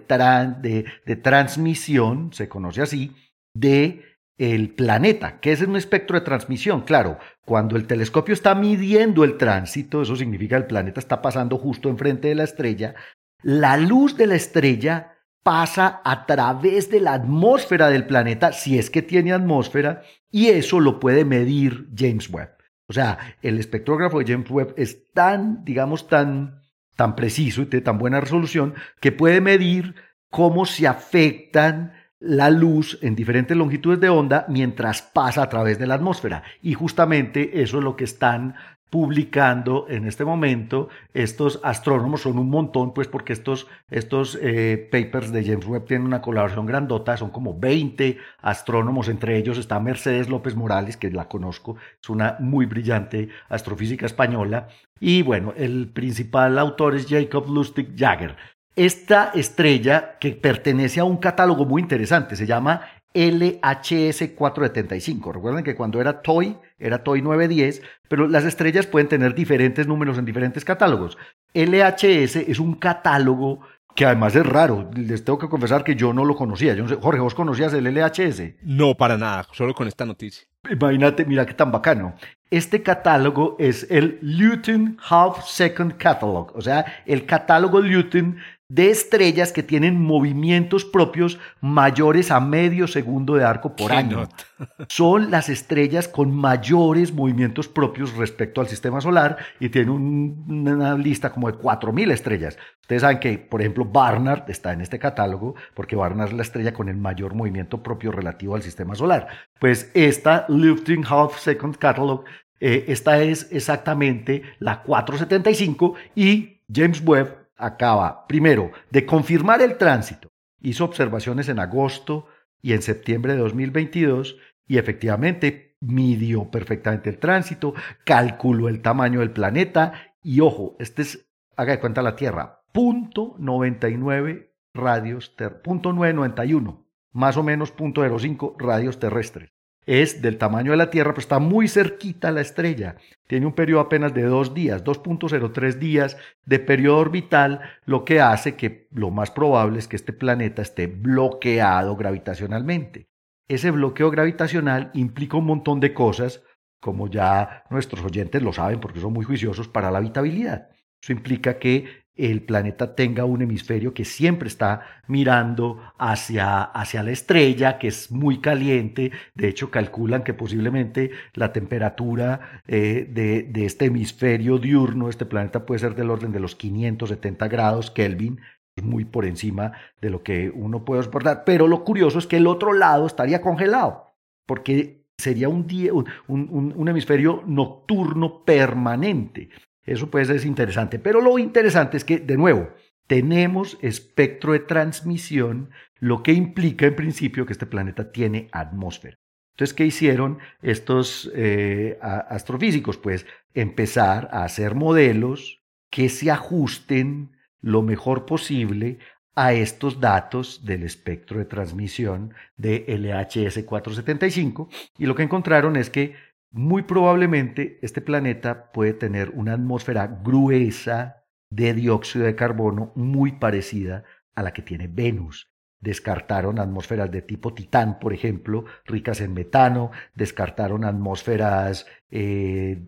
transmisión, se conoce así, de el planeta. ¿Qué es un espectro de transmisión? Claro, cuando el telescopio está midiendo el tránsito, eso significa que el planeta está pasando justo enfrente de la estrella, la luz de la estrella pasa a través de la atmósfera del planeta, si es que tiene atmósfera, y eso lo puede medir James Webb. O sea, el espectrógrafo de James Webb es tan, digamos, tan, tan preciso y de tan buena resolución que puede medir cómo se afectan la luz en diferentes longitudes de onda mientras pasa a través de la atmósfera. Y justamente eso es lo que están publicando en este momento. Estos astrónomos son un montón, pues porque estos, estos eh, papers de James Webb tienen una colaboración grandota, son como 20 astrónomos, entre ellos está Mercedes López Morales, que la conozco, es una muy brillante astrofísica española, y bueno, el principal autor es Jacob Lustig Jagger. Esta estrella que pertenece a un catálogo muy interesante, se llama LHS 475. Recuerden que cuando era TOY, era TOY 910, pero las estrellas pueden tener diferentes números en diferentes catálogos. LHS es un catálogo que además es raro. Les tengo que confesar que yo no lo conocía. Yo Jorge, ¿vos conocías el LHS? No, para nada, solo con esta noticia. Imagínate, mira qué tan bacano. Este catálogo es el Luton Half Second Catalog, o sea, el catálogo Luton de estrellas que tienen movimientos propios mayores a medio segundo de arco por año. Son las estrellas con mayores movimientos propios respecto al sistema solar y tienen una lista como de 4.000 estrellas. Ustedes saben que, por ejemplo, Barnard está en este catálogo porque Barnard es la estrella con el mayor movimiento propio relativo al sistema solar. Pues esta Lifting Half Second Catalog, eh, esta es exactamente la 475 y James Webb acaba, primero, de confirmar el tránsito. Hizo observaciones en agosto y en septiembre de 2022 y efectivamente midió perfectamente el tránsito, calculó el tamaño del planeta y ojo, este es, haga de cuenta la Tierra, punto 99 radios, punto 991, más o menos punto 05 radios terrestres es del tamaño de la Tierra, pero está muy cerquita la estrella. Tiene un periodo apenas de dos días, 2.03 días de periodo orbital, lo que hace que lo más probable es que este planeta esté bloqueado gravitacionalmente. Ese bloqueo gravitacional implica un montón de cosas, como ya nuestros oyentes lo saben porque son muy juiciosos para la habitabilidad. Eso implica que el planeta tenga un hemisferio que siempre está mirando hacia, hacia la estrella, que es muy caliente. De hecho, calculan que posiblemente la temperatura eh, de, de, este hemisferio diurno, este planeta puede ser del orden de los 570 grados Kelvin, muy por encima de lo que uno puede soportar. Pero lo curioso es que el otro lado estaría congelado, porque sería un, día, un, un, un hemisferio nocturno permanente. Eso puede ser interesante. Pero lo interesante es que, de nuevo, tenemos espectro de transmisión, lo que implica en principio que este planeta tiene atmósfera. Entonces, ¿qué hicieron estos eh, astrofísicos? Pues empezar a hacer modelos que se ajusten lo mejor posible a estos datos del espectro de transmisión de LHS 475 y lo que encontraron es que muy probablemente este planeta puede tener una atmósfera gruesa de dióxido de carbono muy parecida a la que tiene Venus. Descartaron atmósferas de tipo Titán, por ejemplo, ricas en metano, descartaron atmósferas eh,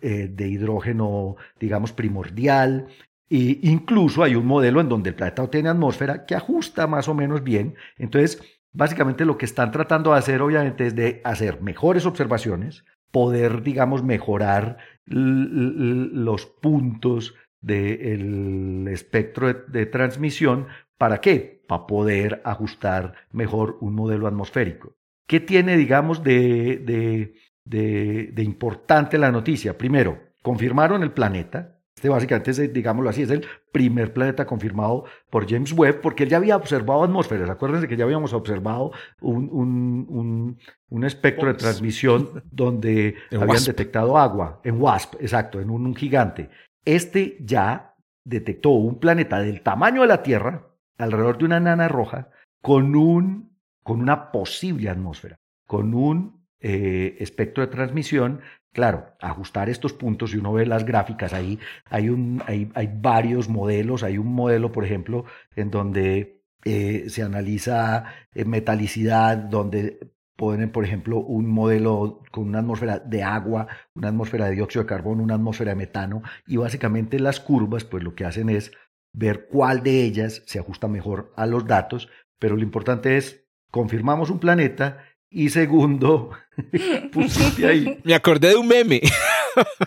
eh, de hidrógeno, digamos, primordial, e incluso hay un modelo en donde el planeta tiene atmósfera que ajusta más o menos bien. Entonces, básicamente lo que están tratando de hacer, obviamente, es de hacer mejores observaciones, poder, digamos, mejorar los puntos del espectro de, transmisión. ¿Para qué? Para poder ajustar mejor un modelo atmosférico. ¿Qué tiene, digamos, de, de importante la noticia? Primero, confirmaron el planeta, este básicamente, es, digámoslo así, es el primer planeta confirmado por James Webb, porque él ya había observado atmósferas. Acuérdense que ya habíamos observado un, un, un, espectro de transmisión donde habían detectado agua, en WASP, exacto, en un, gigante. Este ya detectó un planeta del tamaño de la Tierra, alrededor de una nana roja, con, un, con una posible atmósfera, con un eh, espectro de transmisión Claro, ajustar estos puntos, si uno ve las gráficas, ahí hay, hay, hay varios modelos. Hay un modelo, por ejemplo, en donde eh, se analiza eh, metalicidad, donde ponen, por ejemplo, un modelo con una atmósfera de agua, una atmósfera de dióxido de carbono, una atmósfera de metano, y básicamente las curvas, pues lo que hacen es ver cuál de ellas se ajusta mejor a los datos, pero lo importante es, confirmamos un planeta y segundo, pusiste ahí. Me acordé de un meme.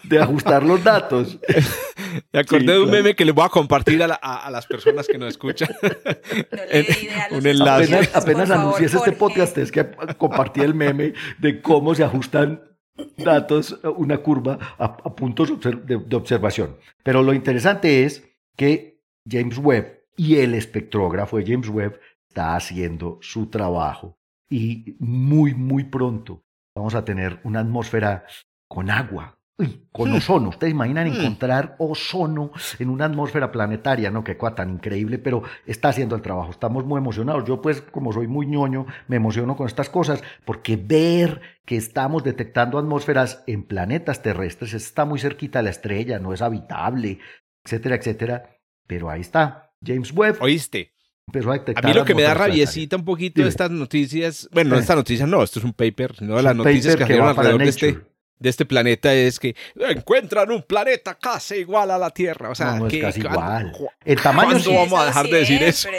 De ajustar los datos. Me acordé de un meme que le voy a compartir a, las personas que nos escuchan. un enlace. Apenas, anuncié este podcast, es que compartí el meme de cómo se ajustan datos, una curva a, puntos de, de observación. Pero lo interesante es que James Webb y el espectrógrafo de James Webb está haciendo su trabajo y muy, muy pronto vamos a tener una atmósfera con agua, con hmm. ozono. Ustedes imaginan hmm. encontrar ozono en una atmósfera planetaria, ¿no? Qué cosa tan increíble, pero está haciendo el trabajo. Estamos muy emocionados. Yo, pues, como soy muy ñoño, me emociono con estas cosas, porque ver que estamos detectando atmósferas en planetas terrestres está muy cerquita a la estrella, no es habitable, etcétera, etcétera. Pero ahí está. James Webb. ¿Oíste? A, mí lo que me da rabiecita un poquito de estas noticias, bueno, no estas noticias no, esto es un paper, no de las noticias que salieron alrededor de este, de este planeta es que encuentran un planeta casi igual a la Tierra. O sea, no, que, es casi igual. El tamaño sí. vamos a dejar de decir eso?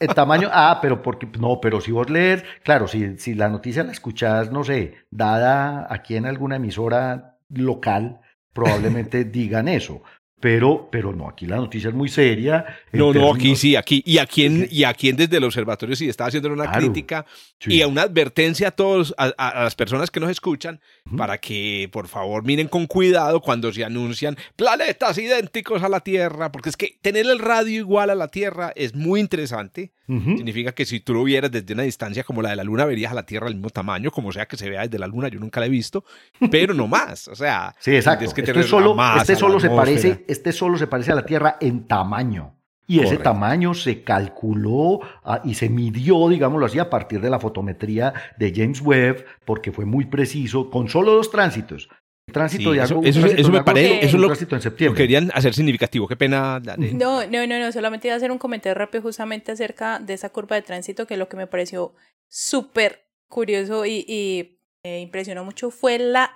El tamaño, ah, pero porque, no, pero si vos lees, claro, si, si la noticia la escuchás, no sé, dada aquí en alguna emisora local, probablemente digan eso. Pero, pero no, aquí la noticia es muy seria. No, no, aquí sí, aquí. Y a quien, y a quien desde el observatorio sí está haciendo una crítica y a una advertencia a todos, a, a, las personas que nos escuchan, para que por favor miren con cuidado cuando se anuncian planetas idénticos a la Tierra, porque es que tener el radio igual a la Tierra es muy interesante. Significa que si tú lo vieras desde una distancia como la de la Luna, verías a la Tierra del mismo tamaño, como sea que se vea desde la Luna, yo nunca la he visto, pero no más. O sea, sí, exacto. Que este solo, este solo se parece este solo se parece a la Tierra en tamaño. Y ese tamaño se calculó ah, y se midió, digámoslo así, a partir de la fotometría de James Webb, porque fue muy preciso, con solo dos tránsitos. Tránsito de eso, eso, me parece, eso lo, en septiembre. querían hacer significativo, qué pena. No, no, no, no, solamente iba a hacer un comentario rápido justamente acerca de esa curva de tránsito, que lo que me pareció súper curioso y, y me impresionó mucho fue la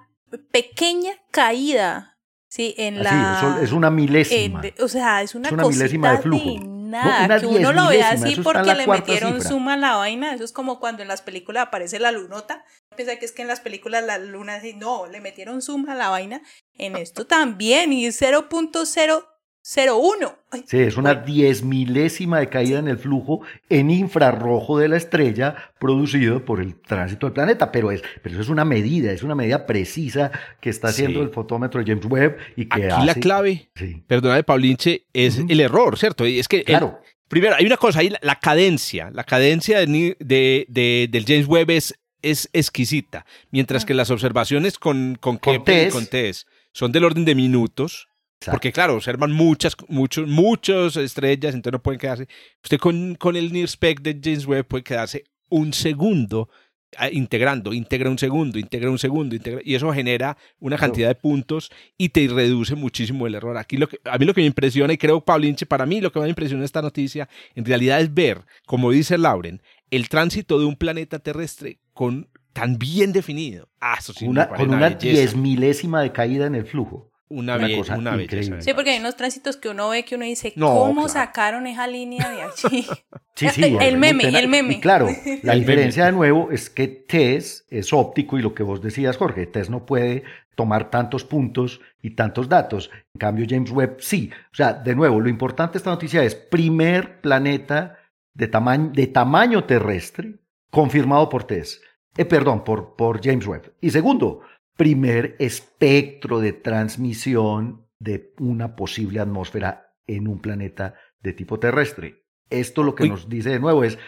pequeña caída Sí, en la. es una milésima. o sea, es una, milésima de flujo. Nada, que uno lo vea así porque le metieron suma a la vaina. Eso es como cuando en las películas aparece la lunota. Piensa que es que en las películas la luna así, no, le metieron suma a la vaina. En esto también, y 0.0 0,1. Sí, es una diez milésima de caída en el flujo en infrarrojo de la estrella producido por el tránsito del planeta, pero, es, pero eso es una medida, es una medida precisa que está haciendo el fotómetro de James Webb y que Aquí la clave, sí. perdóname Paulinche, es el error, ¿cierto? Y es que claro. primero, hay una cosa ahí, la, cadencia, la cadencia de, de, del James Webb es, es exquisita, mientras ah. que las observaciones con, con, con, Kepler y con TESS son del orden de minutos, porque claro, observan muchas, muchos, muchas estrellas, entonces no pueden quedarse. Usted con, con el NIRSPEC de James Webb puede quedarse un segundo ah, integrando, integra un segundo, integra un segundo, integra, y eso genera una cantidad de puntos y te reduce muchísimo el error. Aquí lo que, a mí lo que me impresiona, y creo, Paulinche, para mí lo que me impresiona esta noticia, en realidad es ver, como dice Lauren, el tránsito de un planeta terrestre con tan bien definido. Ah, eso sí una, con una diez milésima de caída en el flujo. Una, vez, una belleza. Sí, porque hay unos tránsitos que uno ve que uno dice, ¿cómo sacaron esa línea de allí? sí, sí. el meme, el meme. claro, la diferencia de nuevo es que TESS es óptico y lo que vos decías, Jorge, TESS no puede tomar tantos puntos y tantos datos. En cambio, James Webb sí. O sea, de nuevo, lo importante de esta noticia es primer planeta de, tamaño, de tamaño terrestre confirmado por TESS. Eh, perdón, por, por James Webb. Y segundo, primer espectro de transmisión de una posible atmósfera en un planeta de tipo terrestre. Esto lo que nos dice de nuevo es,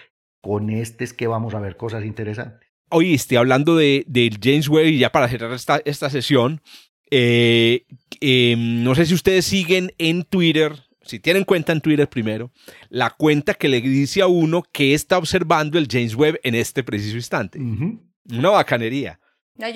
con este es que vamos a ver cosas interesantes. Oíste, hablando de, de James Webb, y ya para cerrar esta, esta sesión, eh, em, no sé si ustedes siguen en Twitter, si tienen cuenta en Twitter primero, la cuenta que le dice a uno que está observando el James Webb en este preciso instante. Una bacanería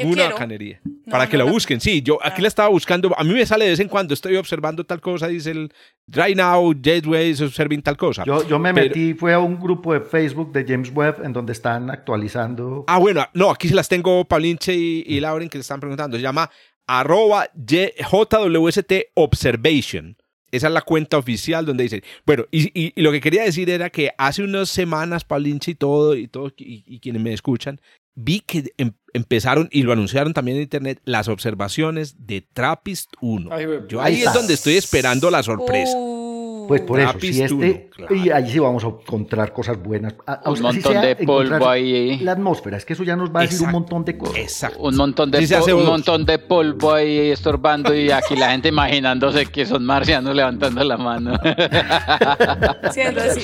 una bacanería. para que lo busquen. Sí, yo aquí la estaba buscando. A mí me sale de vez en cuando, estoy observando tal cosa, dice el Right Now, Jetways observing tal cosa. Yo, yo me metí, fue a un grupo de Facebook de James Webb en donde están actualizando. Ah, bueno, no, aquí se las tengo Paulinche y, y Lauren que le están preguntando. Se llama arroba JWST Observation. Esa es la cuenta oficial donde dice. Bueno, y, y, lo que quería decir era que hace unas semanas, Paulinche y todo, y todo, y quienes me escuchan, vi que em, empezaron, y lo anunciaron también en internet, las observaciones de Trappist 1. Yo ahí es donde estoy esperando la sorpresa. Pues por eso, si este, y ahí sí vamos a encontrar cosas buenas. un montón de polvo ahí. La atmósfera, es que eso ya nos va a decir un montón de cosas. Exacto. Un montón de, un montón de polvo ahí estorbando y aquí la gente imaginándose que son marcianos levantando la mano. Siendo así.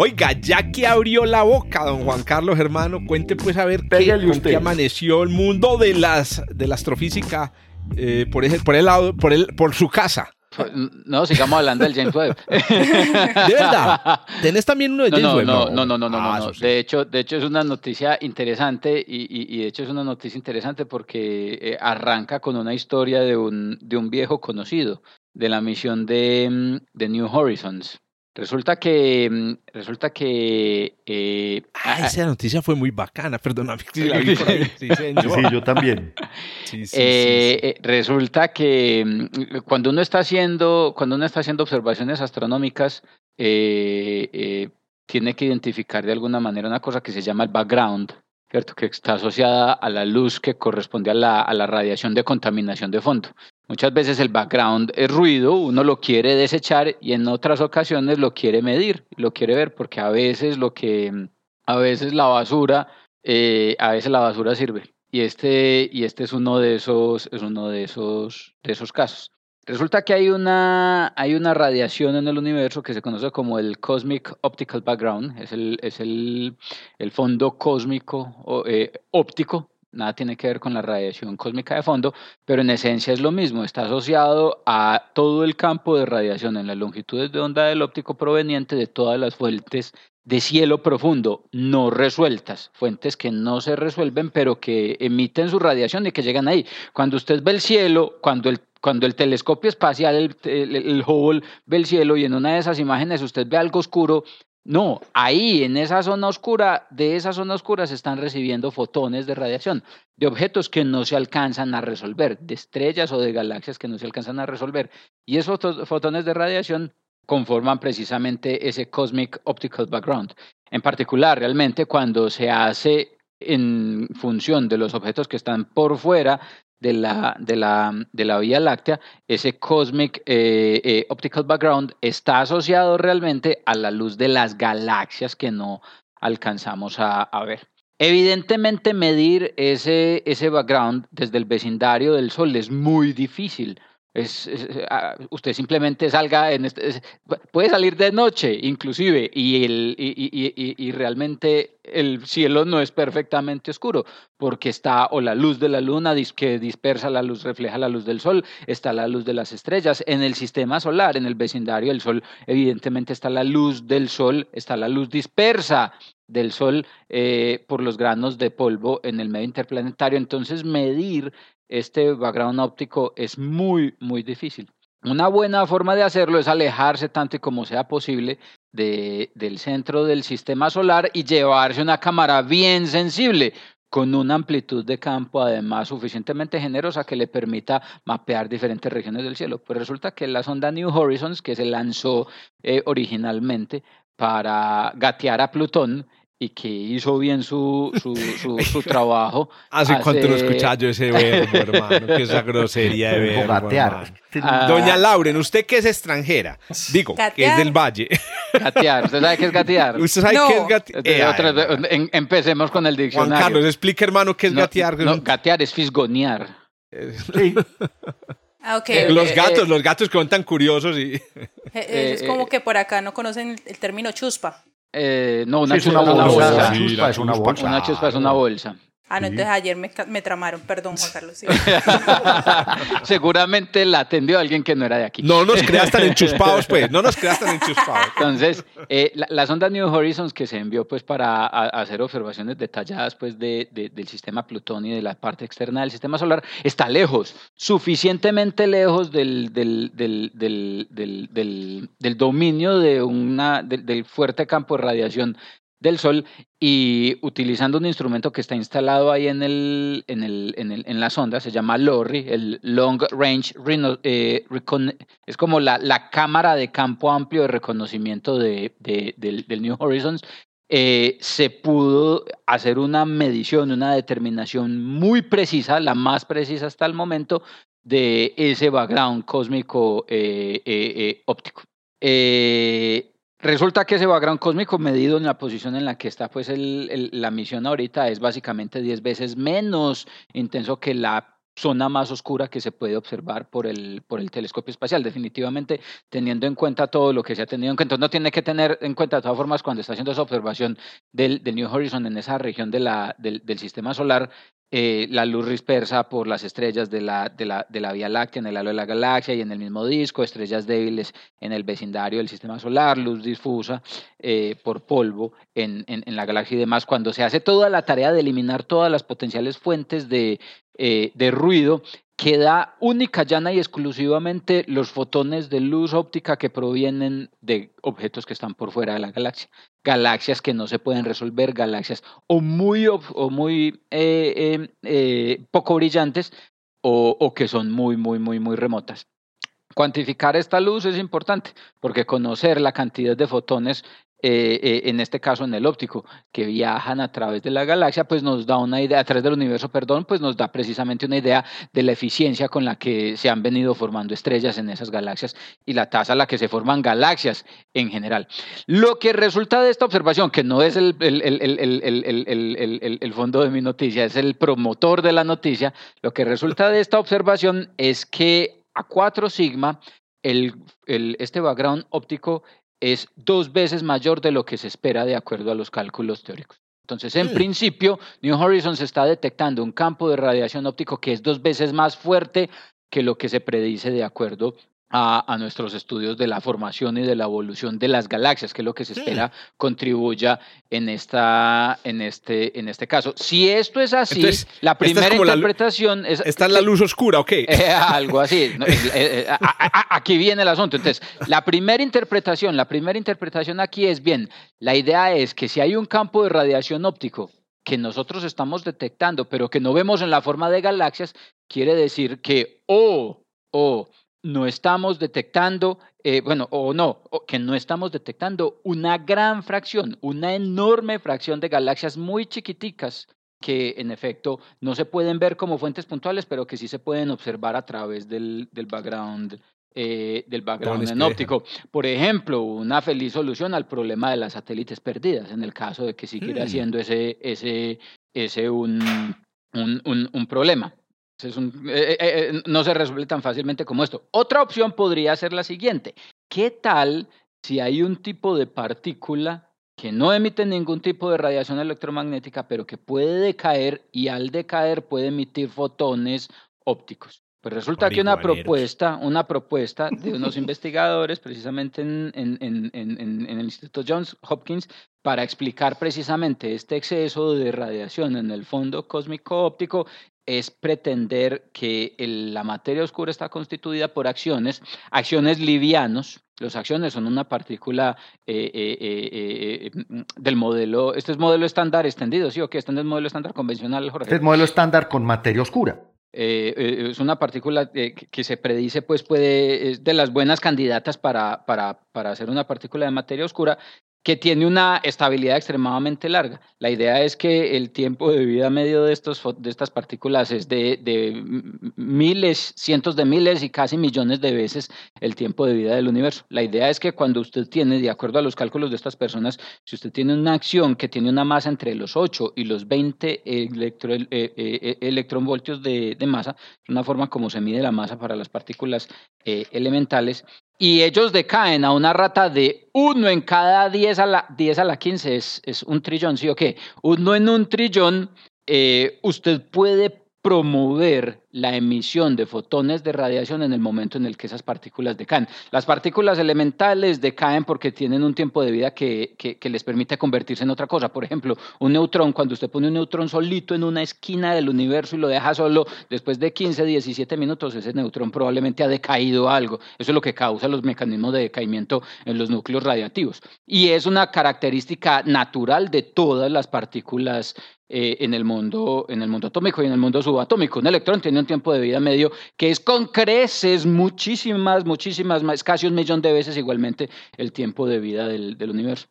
Oiga, ya que abrió la boca, don Juan Carlos, hermano, cuente pues a ver qué, amaneció el mundo de las de la astrofísica eh, por, ese, por el lado, por el, por su casa. No, sigamos hablando del James Webb. ¿De verdad? ¿Tenés también uno de James no, Webb? No, no, no, no, no. Ah, de, hecho, de hecho, es una noticia interesante y, y, de hecho es una noticia interesante porque eh, arranca con una historia de un, de un viejo conocido. de la misión de, mm, de New Horizons. Resulta que, mm, resulta que... Eh, ah, esa noticia fue muy bacana, perdóname. Sí, yo también. Eh, eh, resulta que mm, cuando uno está haciendo, cuando uno está haciendo observaciones astronómicas, tiene que identificar de alguna manera una cosa que se llama el background, ¿cierto? que está asociada a la luz que corresponde a la, a la radiación de contaminación de fondo. Muchas veces el background es ruido, uno lo quiere desechar y en otras ocasiones lo quiere medir, lo quiere ver, porque a veces lo que, a veces la basura, eh, a veces la basura sirve. Y este, y este es uno de esos, es uno de esos, de esos casos. Resulta que hay una, hay una radiación en el universo que se conoce como el Cosmic Optical Background, es el, es el, el fondo cósmico eh, óptico nada tiene que ver con la radiación cósmica de fondo, pero en esencia es lo mismo, está asociado a todo el campo de radiación en las longitudes de onda del óptico proveniente de todas las fuentes de cielo profundo no resueltas, fuentes que no se resuelven, pero que emiten su radiación y que llegan ahí. Cuando usted ve el cielo, cuando el cuando el telescopio espacial, el, el, Hubble, ve el cielo y en una de esas imágenes usted ve algo oscuro, no, ahí en esa zona oscura, de esa zona oscura se están recibiendo fotones de radiación, de objetos que no se alcanzan a resolver, de estrellas o de galaxias que no se alcanzan a resolver. Y esos fotones de radiación conforman precisamente ese Cosmic Optical Background. En particular, realmente cuando se hace en función de los objetos que están por fuera de la, de la, de la Vía Láctea, ese Cosmic eh, eh, Optical Background está asociado realmente a la luz de las galaxias que no alcanzamos a, a ver. Evidentemente medir ese, ese background desde el vecindario del Sol es muy difícil es, ah, usted simplemente salga en este, puede salir de noche inclusive y, el, y, realmente el cielo no es perfectamente oscuro porque está o la luz de la luna que dispersa la luz, refleja la luz del sol, está la luz de las estrellas. En el sistema solar, en el vecindario del sol, evidentemente está la luz del sol, está la luz dispersa del Sol eh, por los granos de polvo en el medio interplanetario. Entonces, medir este background óptico es muy, muy difícil. Una buena forma de hacerlo es alejarse tanto como sea posible de, del centro del sistema solar y llevarse una cámara bien sensible con una amplitud de campo además suficientemente generosa que le permita mapear diferentes regiones del cielo. Pues resulta que la sonda New Horizons, que se lanzó eh, originalmente para gatear a Plutón, y que hizo bien su, su, su, su trabajo. ¿Hace, hace cuánto lo escuchaba yo ese verbo, hermano? Que esa grosería de verbo, ah. Doña Lauren, usted que es extranjera, digo, que es del Valle. Gatear, ¿usted sabe qué es gatear? ¿Usted sabe qué es gatear? Eh, empecemos con el diccionario. Juan Carlos, explique, hermano, qué es gatear. No, gatear es fisgonear. Sí. Ah, okay. Los gatos, los gatos que son tan curiosos y... Eh, eh, es como que por acá no conocen el término chuspa. Eh, no, una, chuspa, es una bolsa. Una es una bolsa. Una chuspa es una bolsa. Ah, no, entonces ayer me, me, tramaron, perdón, Juan Carlos. Seguramente la atendió alguien que no era de aquí. No nos creas tan enchuspados, pues, no nos creas tan enchuspados. Entonces, eh, la, sonda New Horizons que se envió pues para hacer observaciones detalladas pues de, del sistema Plutón y de la parte externa del sistema solar, está lejos, suficientemente lejos del, del, del, del, del dominio de una, del fuerte campo de radiación del Sol y utilizando un instrumento que está instalado ahí en, el, en, el, en, el, en la sonda, se llama LORRI, el Long Range eh, es como la, la, cámara de campo amplio de reconocimiento de, de, del, New Horizons, eh, se pudo hacer una medición, una determinación muy precisa, la más precisa hasta el momento, de ese background cósmico eh óptico. Resulta que ese background cósmico medido en la posición en la que está pues el, la misión ahorita es básicamente 10 veces menos intenso que la zona más oscura que se puede observar por el, por el telescopio espacial. Definitivamente, teniendo en cuenta todo lo que se ha tenido en cuenta, no tiene que tener en cuenta de todas formas cuando está haciendo esa observación del, del New Horizon en esa región del, del sistema solar, eh, la luz dispersa por las estrellas de la, de, la, de la Vía Láctea en el halo de la galaxia y en el mismo disco, estrellas débiles en el vecindario del sistema solar, luz difusa eh, por polvo en, en, en, la galaxia y demás. Cuando se hace toda la tarea de eliminar todas las potenciales fuentes de, eh, de ruido, queda única, llana y exclusivamente los fotones de luz óptica que provienen de objetos que están por fuera de la galaxia. Galaxias que no se pueden resolver, galaxias o muy, o muy eh, eh, eh, poco brillantes o, o que son muy, muy, muy, muy remotas. Cuantificar esta luz es importante porque conocer la cantidad de fotones eh, eh, en este caso en el óptico, que viajan a través de la galaxia, pues nos da una idea, a través del universo, perdón, pues nos da precisamente una idea de la eficiencia con la que se han venido formando estrellas en esas galaxias y la tasa a la que se forman galaxias en general. Lo que resulta de esta observación, que no es el, fondo de mi noticia, es el promotor de la noticia, lo que resulta de esta observación es que a 4 sigma, este background óptico es dos veces mayor de lo que se espera de acuerdo a los cálculos teóricos. Entonces, en mm. principio, New Horizons está detectando un campo de radiación óptico que es dos veces más fuerte que lo que se predice de acuerdo a, nuestros estudios de la formación y de la evolución de las galaxias, que es lo que se espera contribuya en, esta, en, este, en este caso. Si esto es así, la primera interpretación es... ¿Está en la luz oscura ok eh, algo así. Eh, eh, aquí viene el asunto. Entonces, la primera interpretación, la primera interpretación aquí es, bien, la idea es que si hay un campo de radiación óptico que nosotros estamos detectando, pero que no vemos en la forma de galaxias, quiere decir que o, o no estamos detectando, eh, bueno, o no, que no estamos detectando una gran fracción, una enorme fracción de galaxias muy chiquiticas que en efecto no se pueden ver como fuentes puntuales, pero que sí se pueden observar a través del, del background. Eh, del background en óptico. Por ejemplo, una feliz solución al problema de las satélites perdidas, en el caso de que siguiera mm. siendo ese, ese, ese un, un, un problema. Eh, eh, eh, no se resuelve tan fácilmente como esto. Otra opción podría ser la siguiente. ¿Qué tal si hay un tipo de partícula que no emite ningún tipo de radiación electromagnética, pero que puede decaer y al decaer puede emitir fotones ópticos? Pues resulta que una propuesta, una propuesta de unos investigadores precisamente en, en, el Instituto Johns Hopkins para explicar precisamente este exceso de radiación en el fondo cósmico óptico es pretender que la materia oscura está constituida por acciones, acciones livianos. Los acciones son una partícula eh, eh, eh, del modelo, este es modelo estándar extendido, ¿sí o qué? Este es modelo estándar convencional, Jorge. Este es modelo estándar con materia oscura. es una partícula que se predice, pues puede, es de las buenas candidatas para, para, para hacer una partícula de materia oscura que tiene una estabilidad extremadamente larga. La idea es que el tiempo de vida medio de, estos, de estas partículas es de, miles, cientos de miles y casi millones de veces el tiempo de vida del universo. La idea es que cuando usted tiene, de acuerdo a los cálculos de estas personas, si usted tiene una acción que tiene una masa entre los 8 y los 20 electro, eh, eh, eh, electronvoltios de, masa, es una forma como se mide la masa para las partículas elementales, y ellos decaen a una rata de uno en cada 10 a la, 10 a la 15, es, es un trillón, ¿sí o qué? Uno en un trillón, eh, usted puede promover la emisión de fotones de radiación en el momento en el que esas partículas decaen. Las partículas elementales decaen porque tienen un tiempo de vida que, que, les permite convertirse en otra cosa. Por ejemplo, un neutrón, cuando usted pone un neutrón solito en una esquina del universo y lo deja solo, después de 15, 17 minutos, ese neutrón probablemente ha decaído algo. Eso es lo que causa los mecanismos de decaimiento en los núcleos radiactivos. Y es una característica natural de todas las partículas eh, en, el mundo, en el mundo atómico y en el mundo subatómico. Un electrón tiene un tiempo de vida medio que es con creces muchísimas, muchísimas más, casi un millón de veces igualmente el tiempo de vida del, del universo.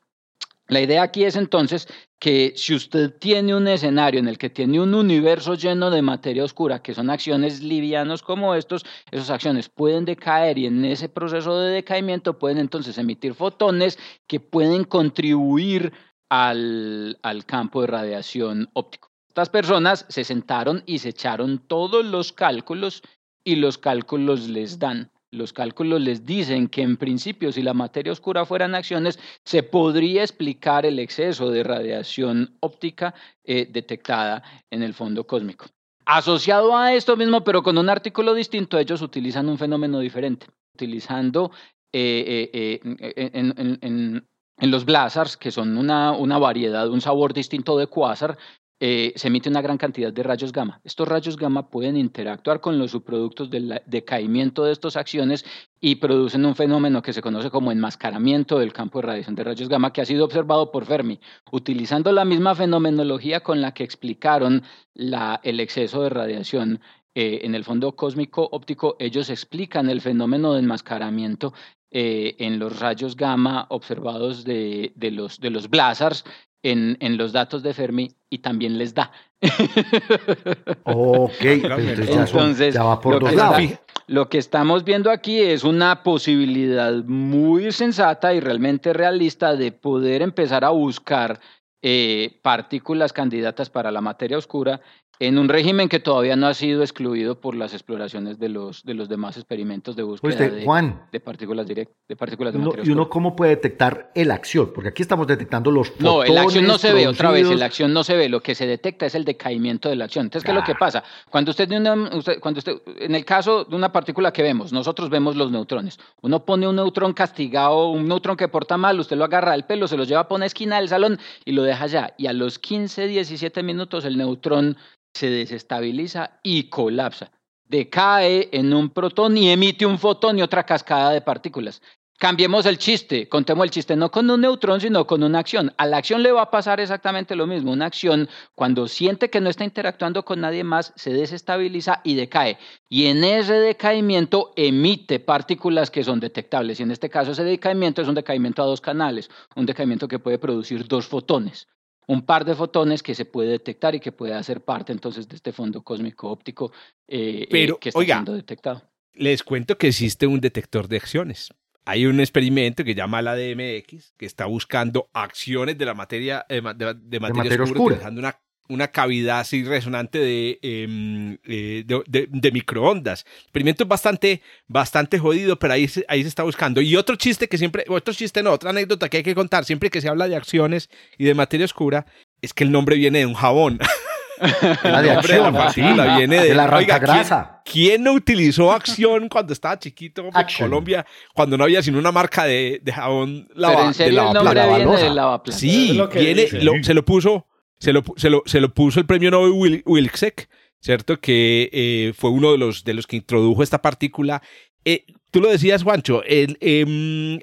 La idea aquí es entonces que si usted tiene un escenario en el que tiene un universo lleno de materia oscura, que son acciones livianos como estos, esas acciones pueden decaer y en ese proceso de decaimiento pueden entonces emitir fotones que pueden contribuir al, al campo de radiación óptico. Estas personas se sentaron y se echaron todos los cálculos y los cálculos les dan. Los cálculos les dicen que en principio si la materia oscura fueran acciones, se podría explicar el exceso de radiación óptica eh, detectada en el fondo cósmico. Asociado a esto mismo, pero con un artículo distinto, ellos utilizan un fenómeno diferente, utilizando eh, eh, en, en los blazars, que son una, una variedad, un sabor distinto de cuásar, eh, se emite una gran cantidad de rayos gamma. Estos rayos gamma pueden interactuar con los subproductos del decaimiento de estas acciones y producen un fenómeno que se conoce como enmascaramiento del campo de radiación de rayos gamma que ha sido observado por Fermi, utilizando la misma fenomenología con la que explicaron el exceso de radiación eh, en el fondo cósmico óptico, ellos explican el fenómeno de enmascaramiento eh, en los rayos gamma observados de, los, de los blazars en, en, los datos de Fermi y también les da. ok, entonces ya, va por lo dos que lados. Está, lo que estamos viendo aquí es una posibilidad muy sensata y realmente realista de poder empezar a buscar eh, partículas candidatas para la materia oscura en un régimen que todavía no ha sido excluido por las exploraciones de los, de los demás experimentos de búsqueda pues de, de, Juan, de, partículas direct, de partículas de uno, ¿Y uno cómo puede detectar el acción? Porque aquí estamos detectando los No, fotones la acción no se ve otra vez, la acción no se ve, lo que se detecta es el decaimiento de la acción. Entonces, ¿qué es lo que pasa? Cuando usted, usted- cuando usted, en el caso de una partícula que vemos, nosotros vemos los neutrones. Uno pone un neutrón castigado, un neutrón que porta mal, usted lo agarra del pelo, se lo lleva por una esquina del salón y lo deja allá. Y a los 15, 17 minutos el neutrón se desestabiliza y colapsa. Decae en un protón y emite un fotón y otra cascada de partículas. Cambiemos el chiste, contemos el chiste no con un neutrón, sino con una acción. A la acción le va a pasar exactamente lo mismo. Una acción, cuando siente que no está interactuando con nadie más, se desestabiliza y decae. Y en ese decaimiento emite partículas que son detectables. Y en este caso ese decaimiento es un decaimiento a dos canales, un decaimiento que puede producir dos fotones un par de fotones que se puede detectar y que puede hacer parte entonces de este fondo cósmico óptico eh, eh, que está oiga, siendo detectado. Les cuento que existe un detector de acciones. Hay un experimento que llama la DMX que está buscando acciones de la materia eh, de, de materia, materia oscura, oscura. utilizando una, una cavidad así resonante de, em, eh, de, de- de microondas. El experimento es bastante, bastante jodido, pero ahí se, ahí se está buscando. Y otro chiste que siempre, otro chiste no, otra anécdota que hay que contar siempre que se habla de acciones y de materia oscura es que el nombre viene de un jabón. Ah, de El nombre de la sí, viene de, de la Oiga, ¿quién- arrancagrasa. ¿Quién no utilizó acción cuando estaba chiquito en Action. Colombia? Cuando no había sino una marca de, de jabón Pero lava, en serio de el nombre viene del lavaplatos. Sí, lo viene, lo- se lo puso, se lo, se lo, se lo puso el premio Nobel Wil- Wilczek, ¿cierto? Que eh, fue uno de los, de los que introdujo esta partícula. Eh, tú lo decías, Juancho, el, em,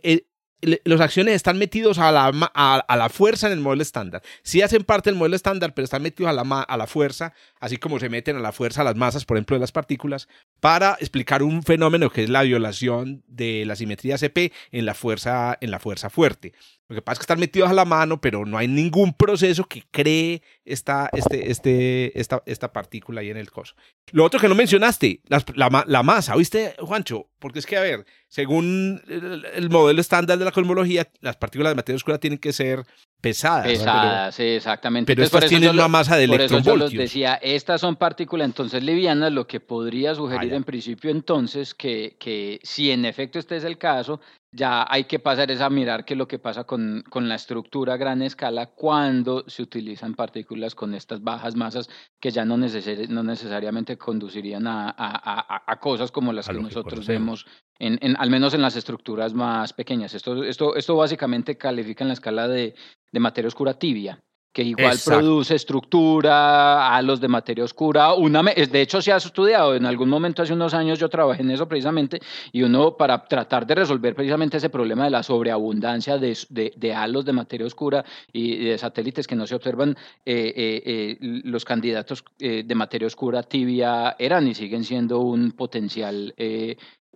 los acciones están metidos a la, a, la fuerza en el modelo estándar. Sí hacen parte del modelo estándar, pero están metidos a la, a la fuerza, así como se meten a la fuerza las masas, por ejemplo, de las partículas, para explicar un fenómeno que es la violación de la simetría CP en la fuerza, en la fuerza fuerte. Lo que pasa es que están metidos a la mano, pero no hay ningún proceso que cree esta, este, este, esta, esta partícula ahí en el coso. Lo otro que no mencionaste, la, la masa, ¿viste, Juancho? Porque es que, a ver, según el, el modelo estándar de la cosmología, las partículas de materia oscura tienen que ser pesadas. Pesadas, sí, exactamente. Pero, Entonces, estas tienen lo- una masa de Por eso yo los electronvoltios. decía, estas son partículas entonces livianas, lo que podría sugerir en principio entonces que, que si en efecto este es el caso, ya hay que pasar es a mirar qué es lo que pasa con, con la estructura a gran escala cuando se utilizan partículas con estas bajas masas que ya no, necesari- no necesariamente conducirían a, a- a- cosas como las que nosotros conocemos. vemos, en, en- al menos en las estructuras más pequeñas. Esto, esto, esto básicamente califica en la escala de, de materia oscura tibia que igual Exacto. produce estructura, halos de materia oscura. Una me- de hecho, se ha estudiado. En algún momento, hace unos años, yo trabajé en eso precisamente. Y uno, para tratar de resolver precisamente ese problema de la sobreabundancia de, de, de halos de materia oscura y de satélites que no se observan, eh, eh, eh, los candidatos de materia oscura tibia eran y siguen siendo un potencial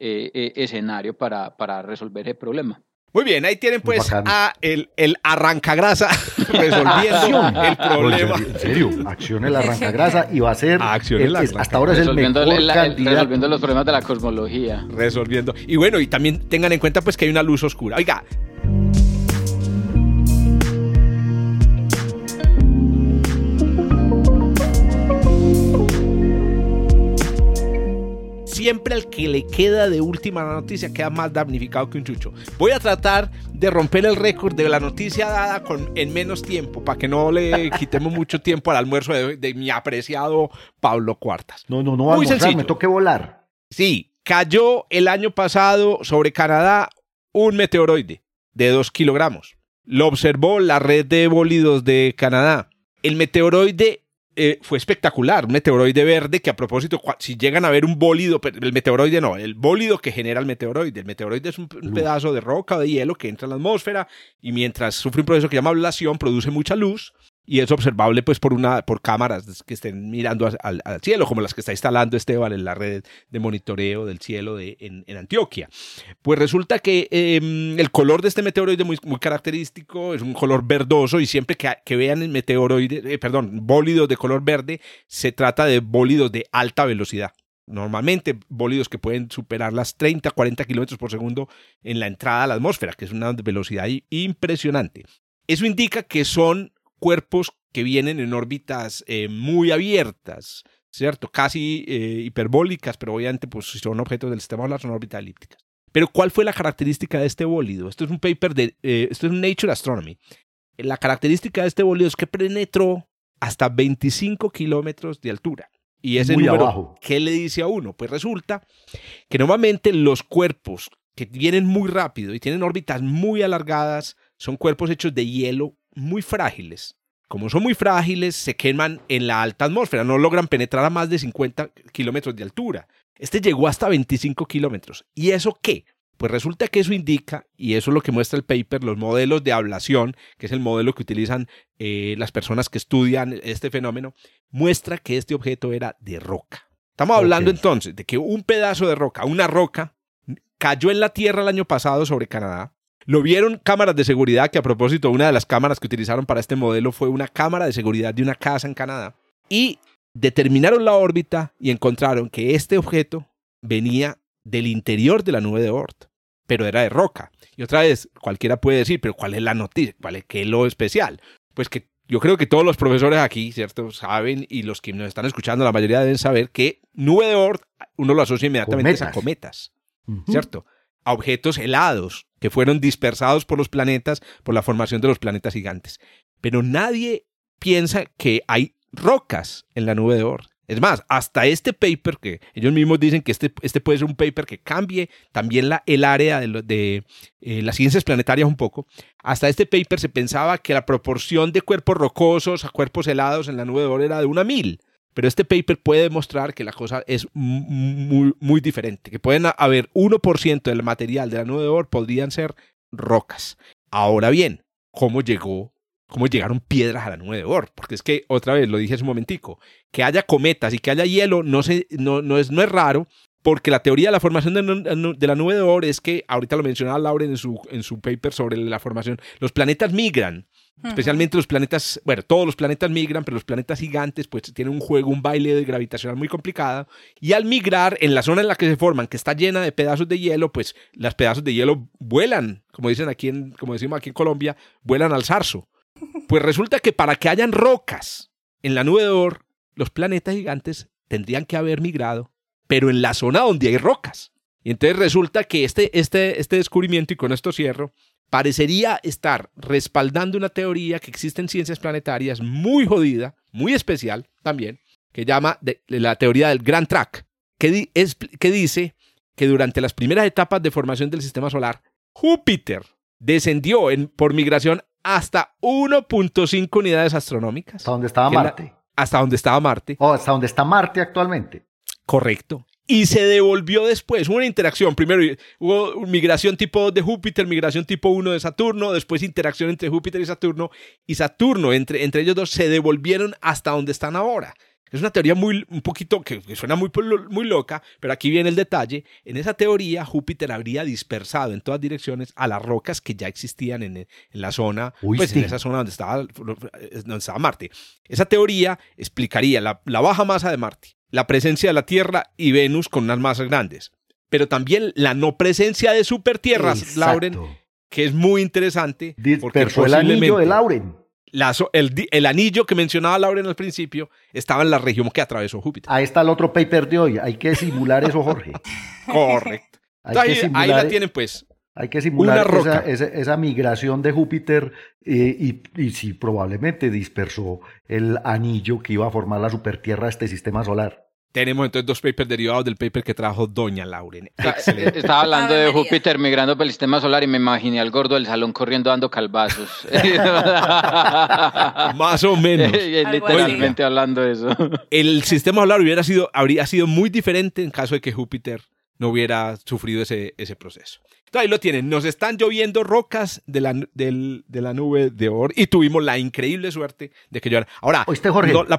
eh, eh, escenario para, para resolver el problema. Muy bien, ahí tienen pues a el, el arrancagrasa resolviendo el problema. Oye, en serio, acción el arrancagrasa y va a ser. Acción el- hasta ahora es el Resolviendo, mejor el- el- candidato. resolviendo los problemas de la cosmología. resolviendo. Y bueno, y también tengan en cuenta pues que hay una luz oscura. Oiga. Siempre al que le queda de última la noticia queda más damnificado que un chucho. Voy a tratar de romper el récord de la noticia dada con, en menos tiempo para que no le quitemos mucho tiempo al almuerzo de, de mi apreciado Pablo Cuartas. No, no, no, Muy almorzar, sencillo. me toque volar. Sí, cayó el año pasado sobre Canadá un meteoroide de 2 kilogramos. Lo observó la red de bólidos de Canadá. El meteoroide eh, fue espectacular, un meteoroide verde que a propósito, si llegan a ver un bólido, el meteoroide no, el bólido que genera el meteoroide, el meteoroide es un, pedazo de roca o de hielo que entra en la atmósfera y mientras sufre un proceso que se llama ablación produce mucha luz y es observable pues por una por cámaras que estén mirando al, cielo como las que está instalando Esteban en la red de monitoreo del cielo de, en, Antioquia pues resulta que em, el color de este meteoroide muy, muy característico es un color verdoso y siempre que, que vean el meteoroide eh, perdón bólidos de color verde se trata de bólidos de alta velocidad normalmente bólidos que pueden superar las 30, 40 kilómetros por segundo en la entrada a la atmósfera, que es una velocidad impresionante. Eso indica que son cuerpos que vienen en órbitas eh, muy abiertas, ¿cierto? Casi eh, hiperbólicas, pero obviamente pues, si son objetos del sistema solar son órbitas elípticas. Pero ¿cuál fue la característica de este bólido? Esto es un paper de, eh, esto es un Nature Astronomy. La característica de este bólido es que penetró hasta 25 kilómetros de altura. Y ese número, ¿qué le dice a uno? Pues resulta que normalmente los cuerpos que vienen muy rápido y tienen órbitas muy alargadas son cuerpos hechos de hielo muy frágiles. Como son muy frágiles, se queman en la alta atmósfera, no logran penetrar a más de 50 kilómetros de altura. Este llegó hasta 25 kilómetros. ¿Y eso qué? Pues resulta que eso indica, y eso es lo que muestra el paper, los modelos de ablación, que es el modelo que utilizan eh, las personas que estudian este fenómeno, muestra que este objeto era de roca. Estamos hablando entonces de que un pedazo de roca, una roca, cayó en la Tierra el año pasado sobre Canadá, lo vieron cámaras de seguridad, que a propósito, una de las cámaras que utilizaron para este modelo fue una cámara de seguridad de una casa en Canadá. Y determinaron la órbita y encontraron que este objeto venía del interior de la nube de Oort, pero era de roca. Y otra vez, cualquiera puede decir, pero ¿cuál es la noticia? ¿Cuál es, ¿Qué es lo especial? Pues que yo creo que todos los profesores aquí, ¿cierto? Saben y los que nos están escuchando, la mayoría deben saber que nube de Oort uno lo asocia inmediatamente a cometas, ¿cierto? A objetos helados, que fueron dispersados por los planetas por la formación de los planetas gigantes. Pero nadie piensa que hay rocas en la nube de Oort. Es más, hasta este paper, que ellos mismos dicen que este, este puede ser un paper que cambie también la, el área de, de eh, las ciencias planetarias un poco, hasta este paper se pensaba que la proporción de cuerpos rocosos a cuerpos helados en la nube de Oort era de una mil. Pero este paper puede demostrar que la cosa es muy, muy diferente, que pueden haber 1% del material de la nube de Oort podrían ser rocas. Ahora bien, ¿cómo llegó cómo llegaron piedras a la nube de Oort, porque es que, otra vez, lo dije hace un momentico, que haya cometas y que haya hielo no, se, no, no, es, no es raro, porque la teoría de la formación de, de, la nube de Oort es que, ahorita lo mencionaba Lauren en su, en su paper sobre la formación, los planetas migran Especialmente los planetas, bueno, todos los planetas migran, pero los planetas gigantes pues tienen un juego, un baile gravitacional muy complicado. Y al migrar en la zona en la que se forman, que está llena de pedazos de hielo, pues los pedazos de hielo vuelan, como dicen aquí en, como decimos aquí en Colombia, vuelan al zarzo. Pues resulta que para que hayan rocas en la nube de Oort, los planetas gigantes tendrían que haber migrado, pero en la zona donde hay rocas. Y entonces resulta que este, este, este descubrimiento, y con esto cierro, parecería estar respaldando una teoría que existe en ciencias planetarias muy jodida, muy especial también, que llama la teoría del Grand Track, que, es, que dice que durante las primeras etapas de formación del sistema solar, Júpiter descendió en, por migración hasta 1.5 unidades astronómicas. Hasta donde estaba Marte. hasta donde estaba Marte. O hasta donde está Marte actualmente. Correcto y se devolvió después. Hubo una interacción. Primero hubo migración tipo 2 de Júpiter, migración tipo 1 de Saturno, después interacción entre Júpiter y Saturno, y Saturno, entre, entre ellos dos, se devolvieron hasta donde están ahora. Es una teoría muy, un poquito, que, suena muy, muy loca, pero aquí viene el detalle. En esa teoría, Júpiter habría dispersado en todas direcciones a las rocas que ya existían en, en la zona, pues en esa zona donde estaba, donde estaba Marte. Esa teoría explicaría la, la baja masa de Marte, la presencia de la Tierra y Venus con unas masas grandes, pero también la no presencia de supertierras, Lauren, que es muy interesante. Porque el anillo de Lauren. el, anillo que mencionaba Lauren al principio estaba en la región que atravesó Júpiter. Ahí está el otro paper de hoy. Hay que simular eso, Jorge. Correcto. ahí, la tienen, pues. Hay que simular esa, migración de Júpiter eh, y, si probablemente dispersó el anillo que iba a formar la supertierra de este sistema solar. Tenemos entonces dos papers derivados del paper que trajo Doña Lauren. Excelente. Estaba hablando de Júpiter migrando por el sistema solar y me imaginé al gordo del salón corriendo dando calvazos. Más o menos. Literalmente hablando de eso. El sistema solar hubiera sido, habría sido muy diferente en caso de que Júpiter no hubiera sufrido ese, ese proceso. Entonces ahí lo tienen. Nos están lloviendo rocas de la, de la nube de oro y tuvimos la increíble suerte de que lloviera. Ahora, Jorge? la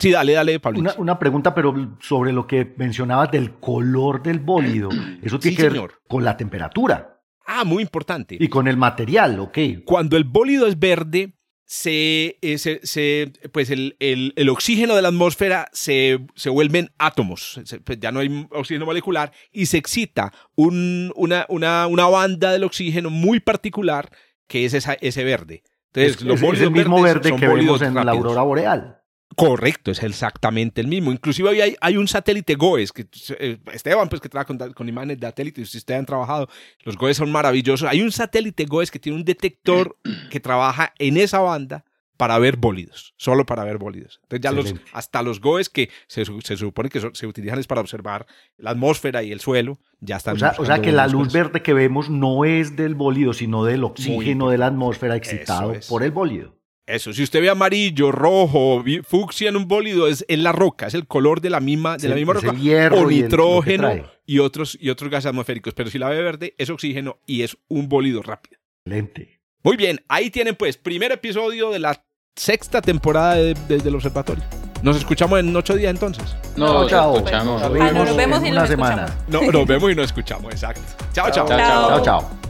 Sí, dale, dale, Pablo. Una, una, pregunta, pero sobre lo que mencionabas del color del bólido. Eso tiene que ver con la temperatura. Ah, muy importante. Y con el material, ok. Cuando el bólido es verde, se, eh, se, pues el, el, el, oxígeno de la atmósfera se, se vuelven átomos, pues ya no hay oxígeno molecular y se excita un, una, una, una, banda del oxígeno muy particular que es esa, ese verde. Entonces, es, los es el mismo verde que vemos en la aurora boreal. Correcto, es exactamente el mismo. Inclusive hay, hay un satélite GOES, que eh, Esteban, pues que trabaja con, con, imágenes de satélite, si ustedes han trabajado, los GOES son maravillosos. Hay un satélite GOES que tiene un detector que trabaja en esa banda para ver bólidos, solo para ver bólidos. Entonces ya los, hasta los GOES que se, se supone que se utilizan es para observar la atmósfera y el suelo, ya están. O sea, o sea que la luz verde que vemos no es del bólido, sino del oxígeno de la atmósfera excitado por el bólido. Eso, si usted ve amarillo, rojo, fucsia en un bólido, es, en la roca, es el color de la misma, de la misma roca. o nitrógeno y, otros, y otros gases atmosféricos. Pero si la ve verde, es oxígeno y es un bólido rápido. Excelente. Muy bien, ahí tienen pues primer episodio de la sexta temporada desde el observatorio. Nos escuchamos en ocho días entonces. No, chao. Escuchamos. Ah, nos vemos en una semana. No, nos vemos y nos escuchamos, exacto. chao. Chao, chao. chao. chao.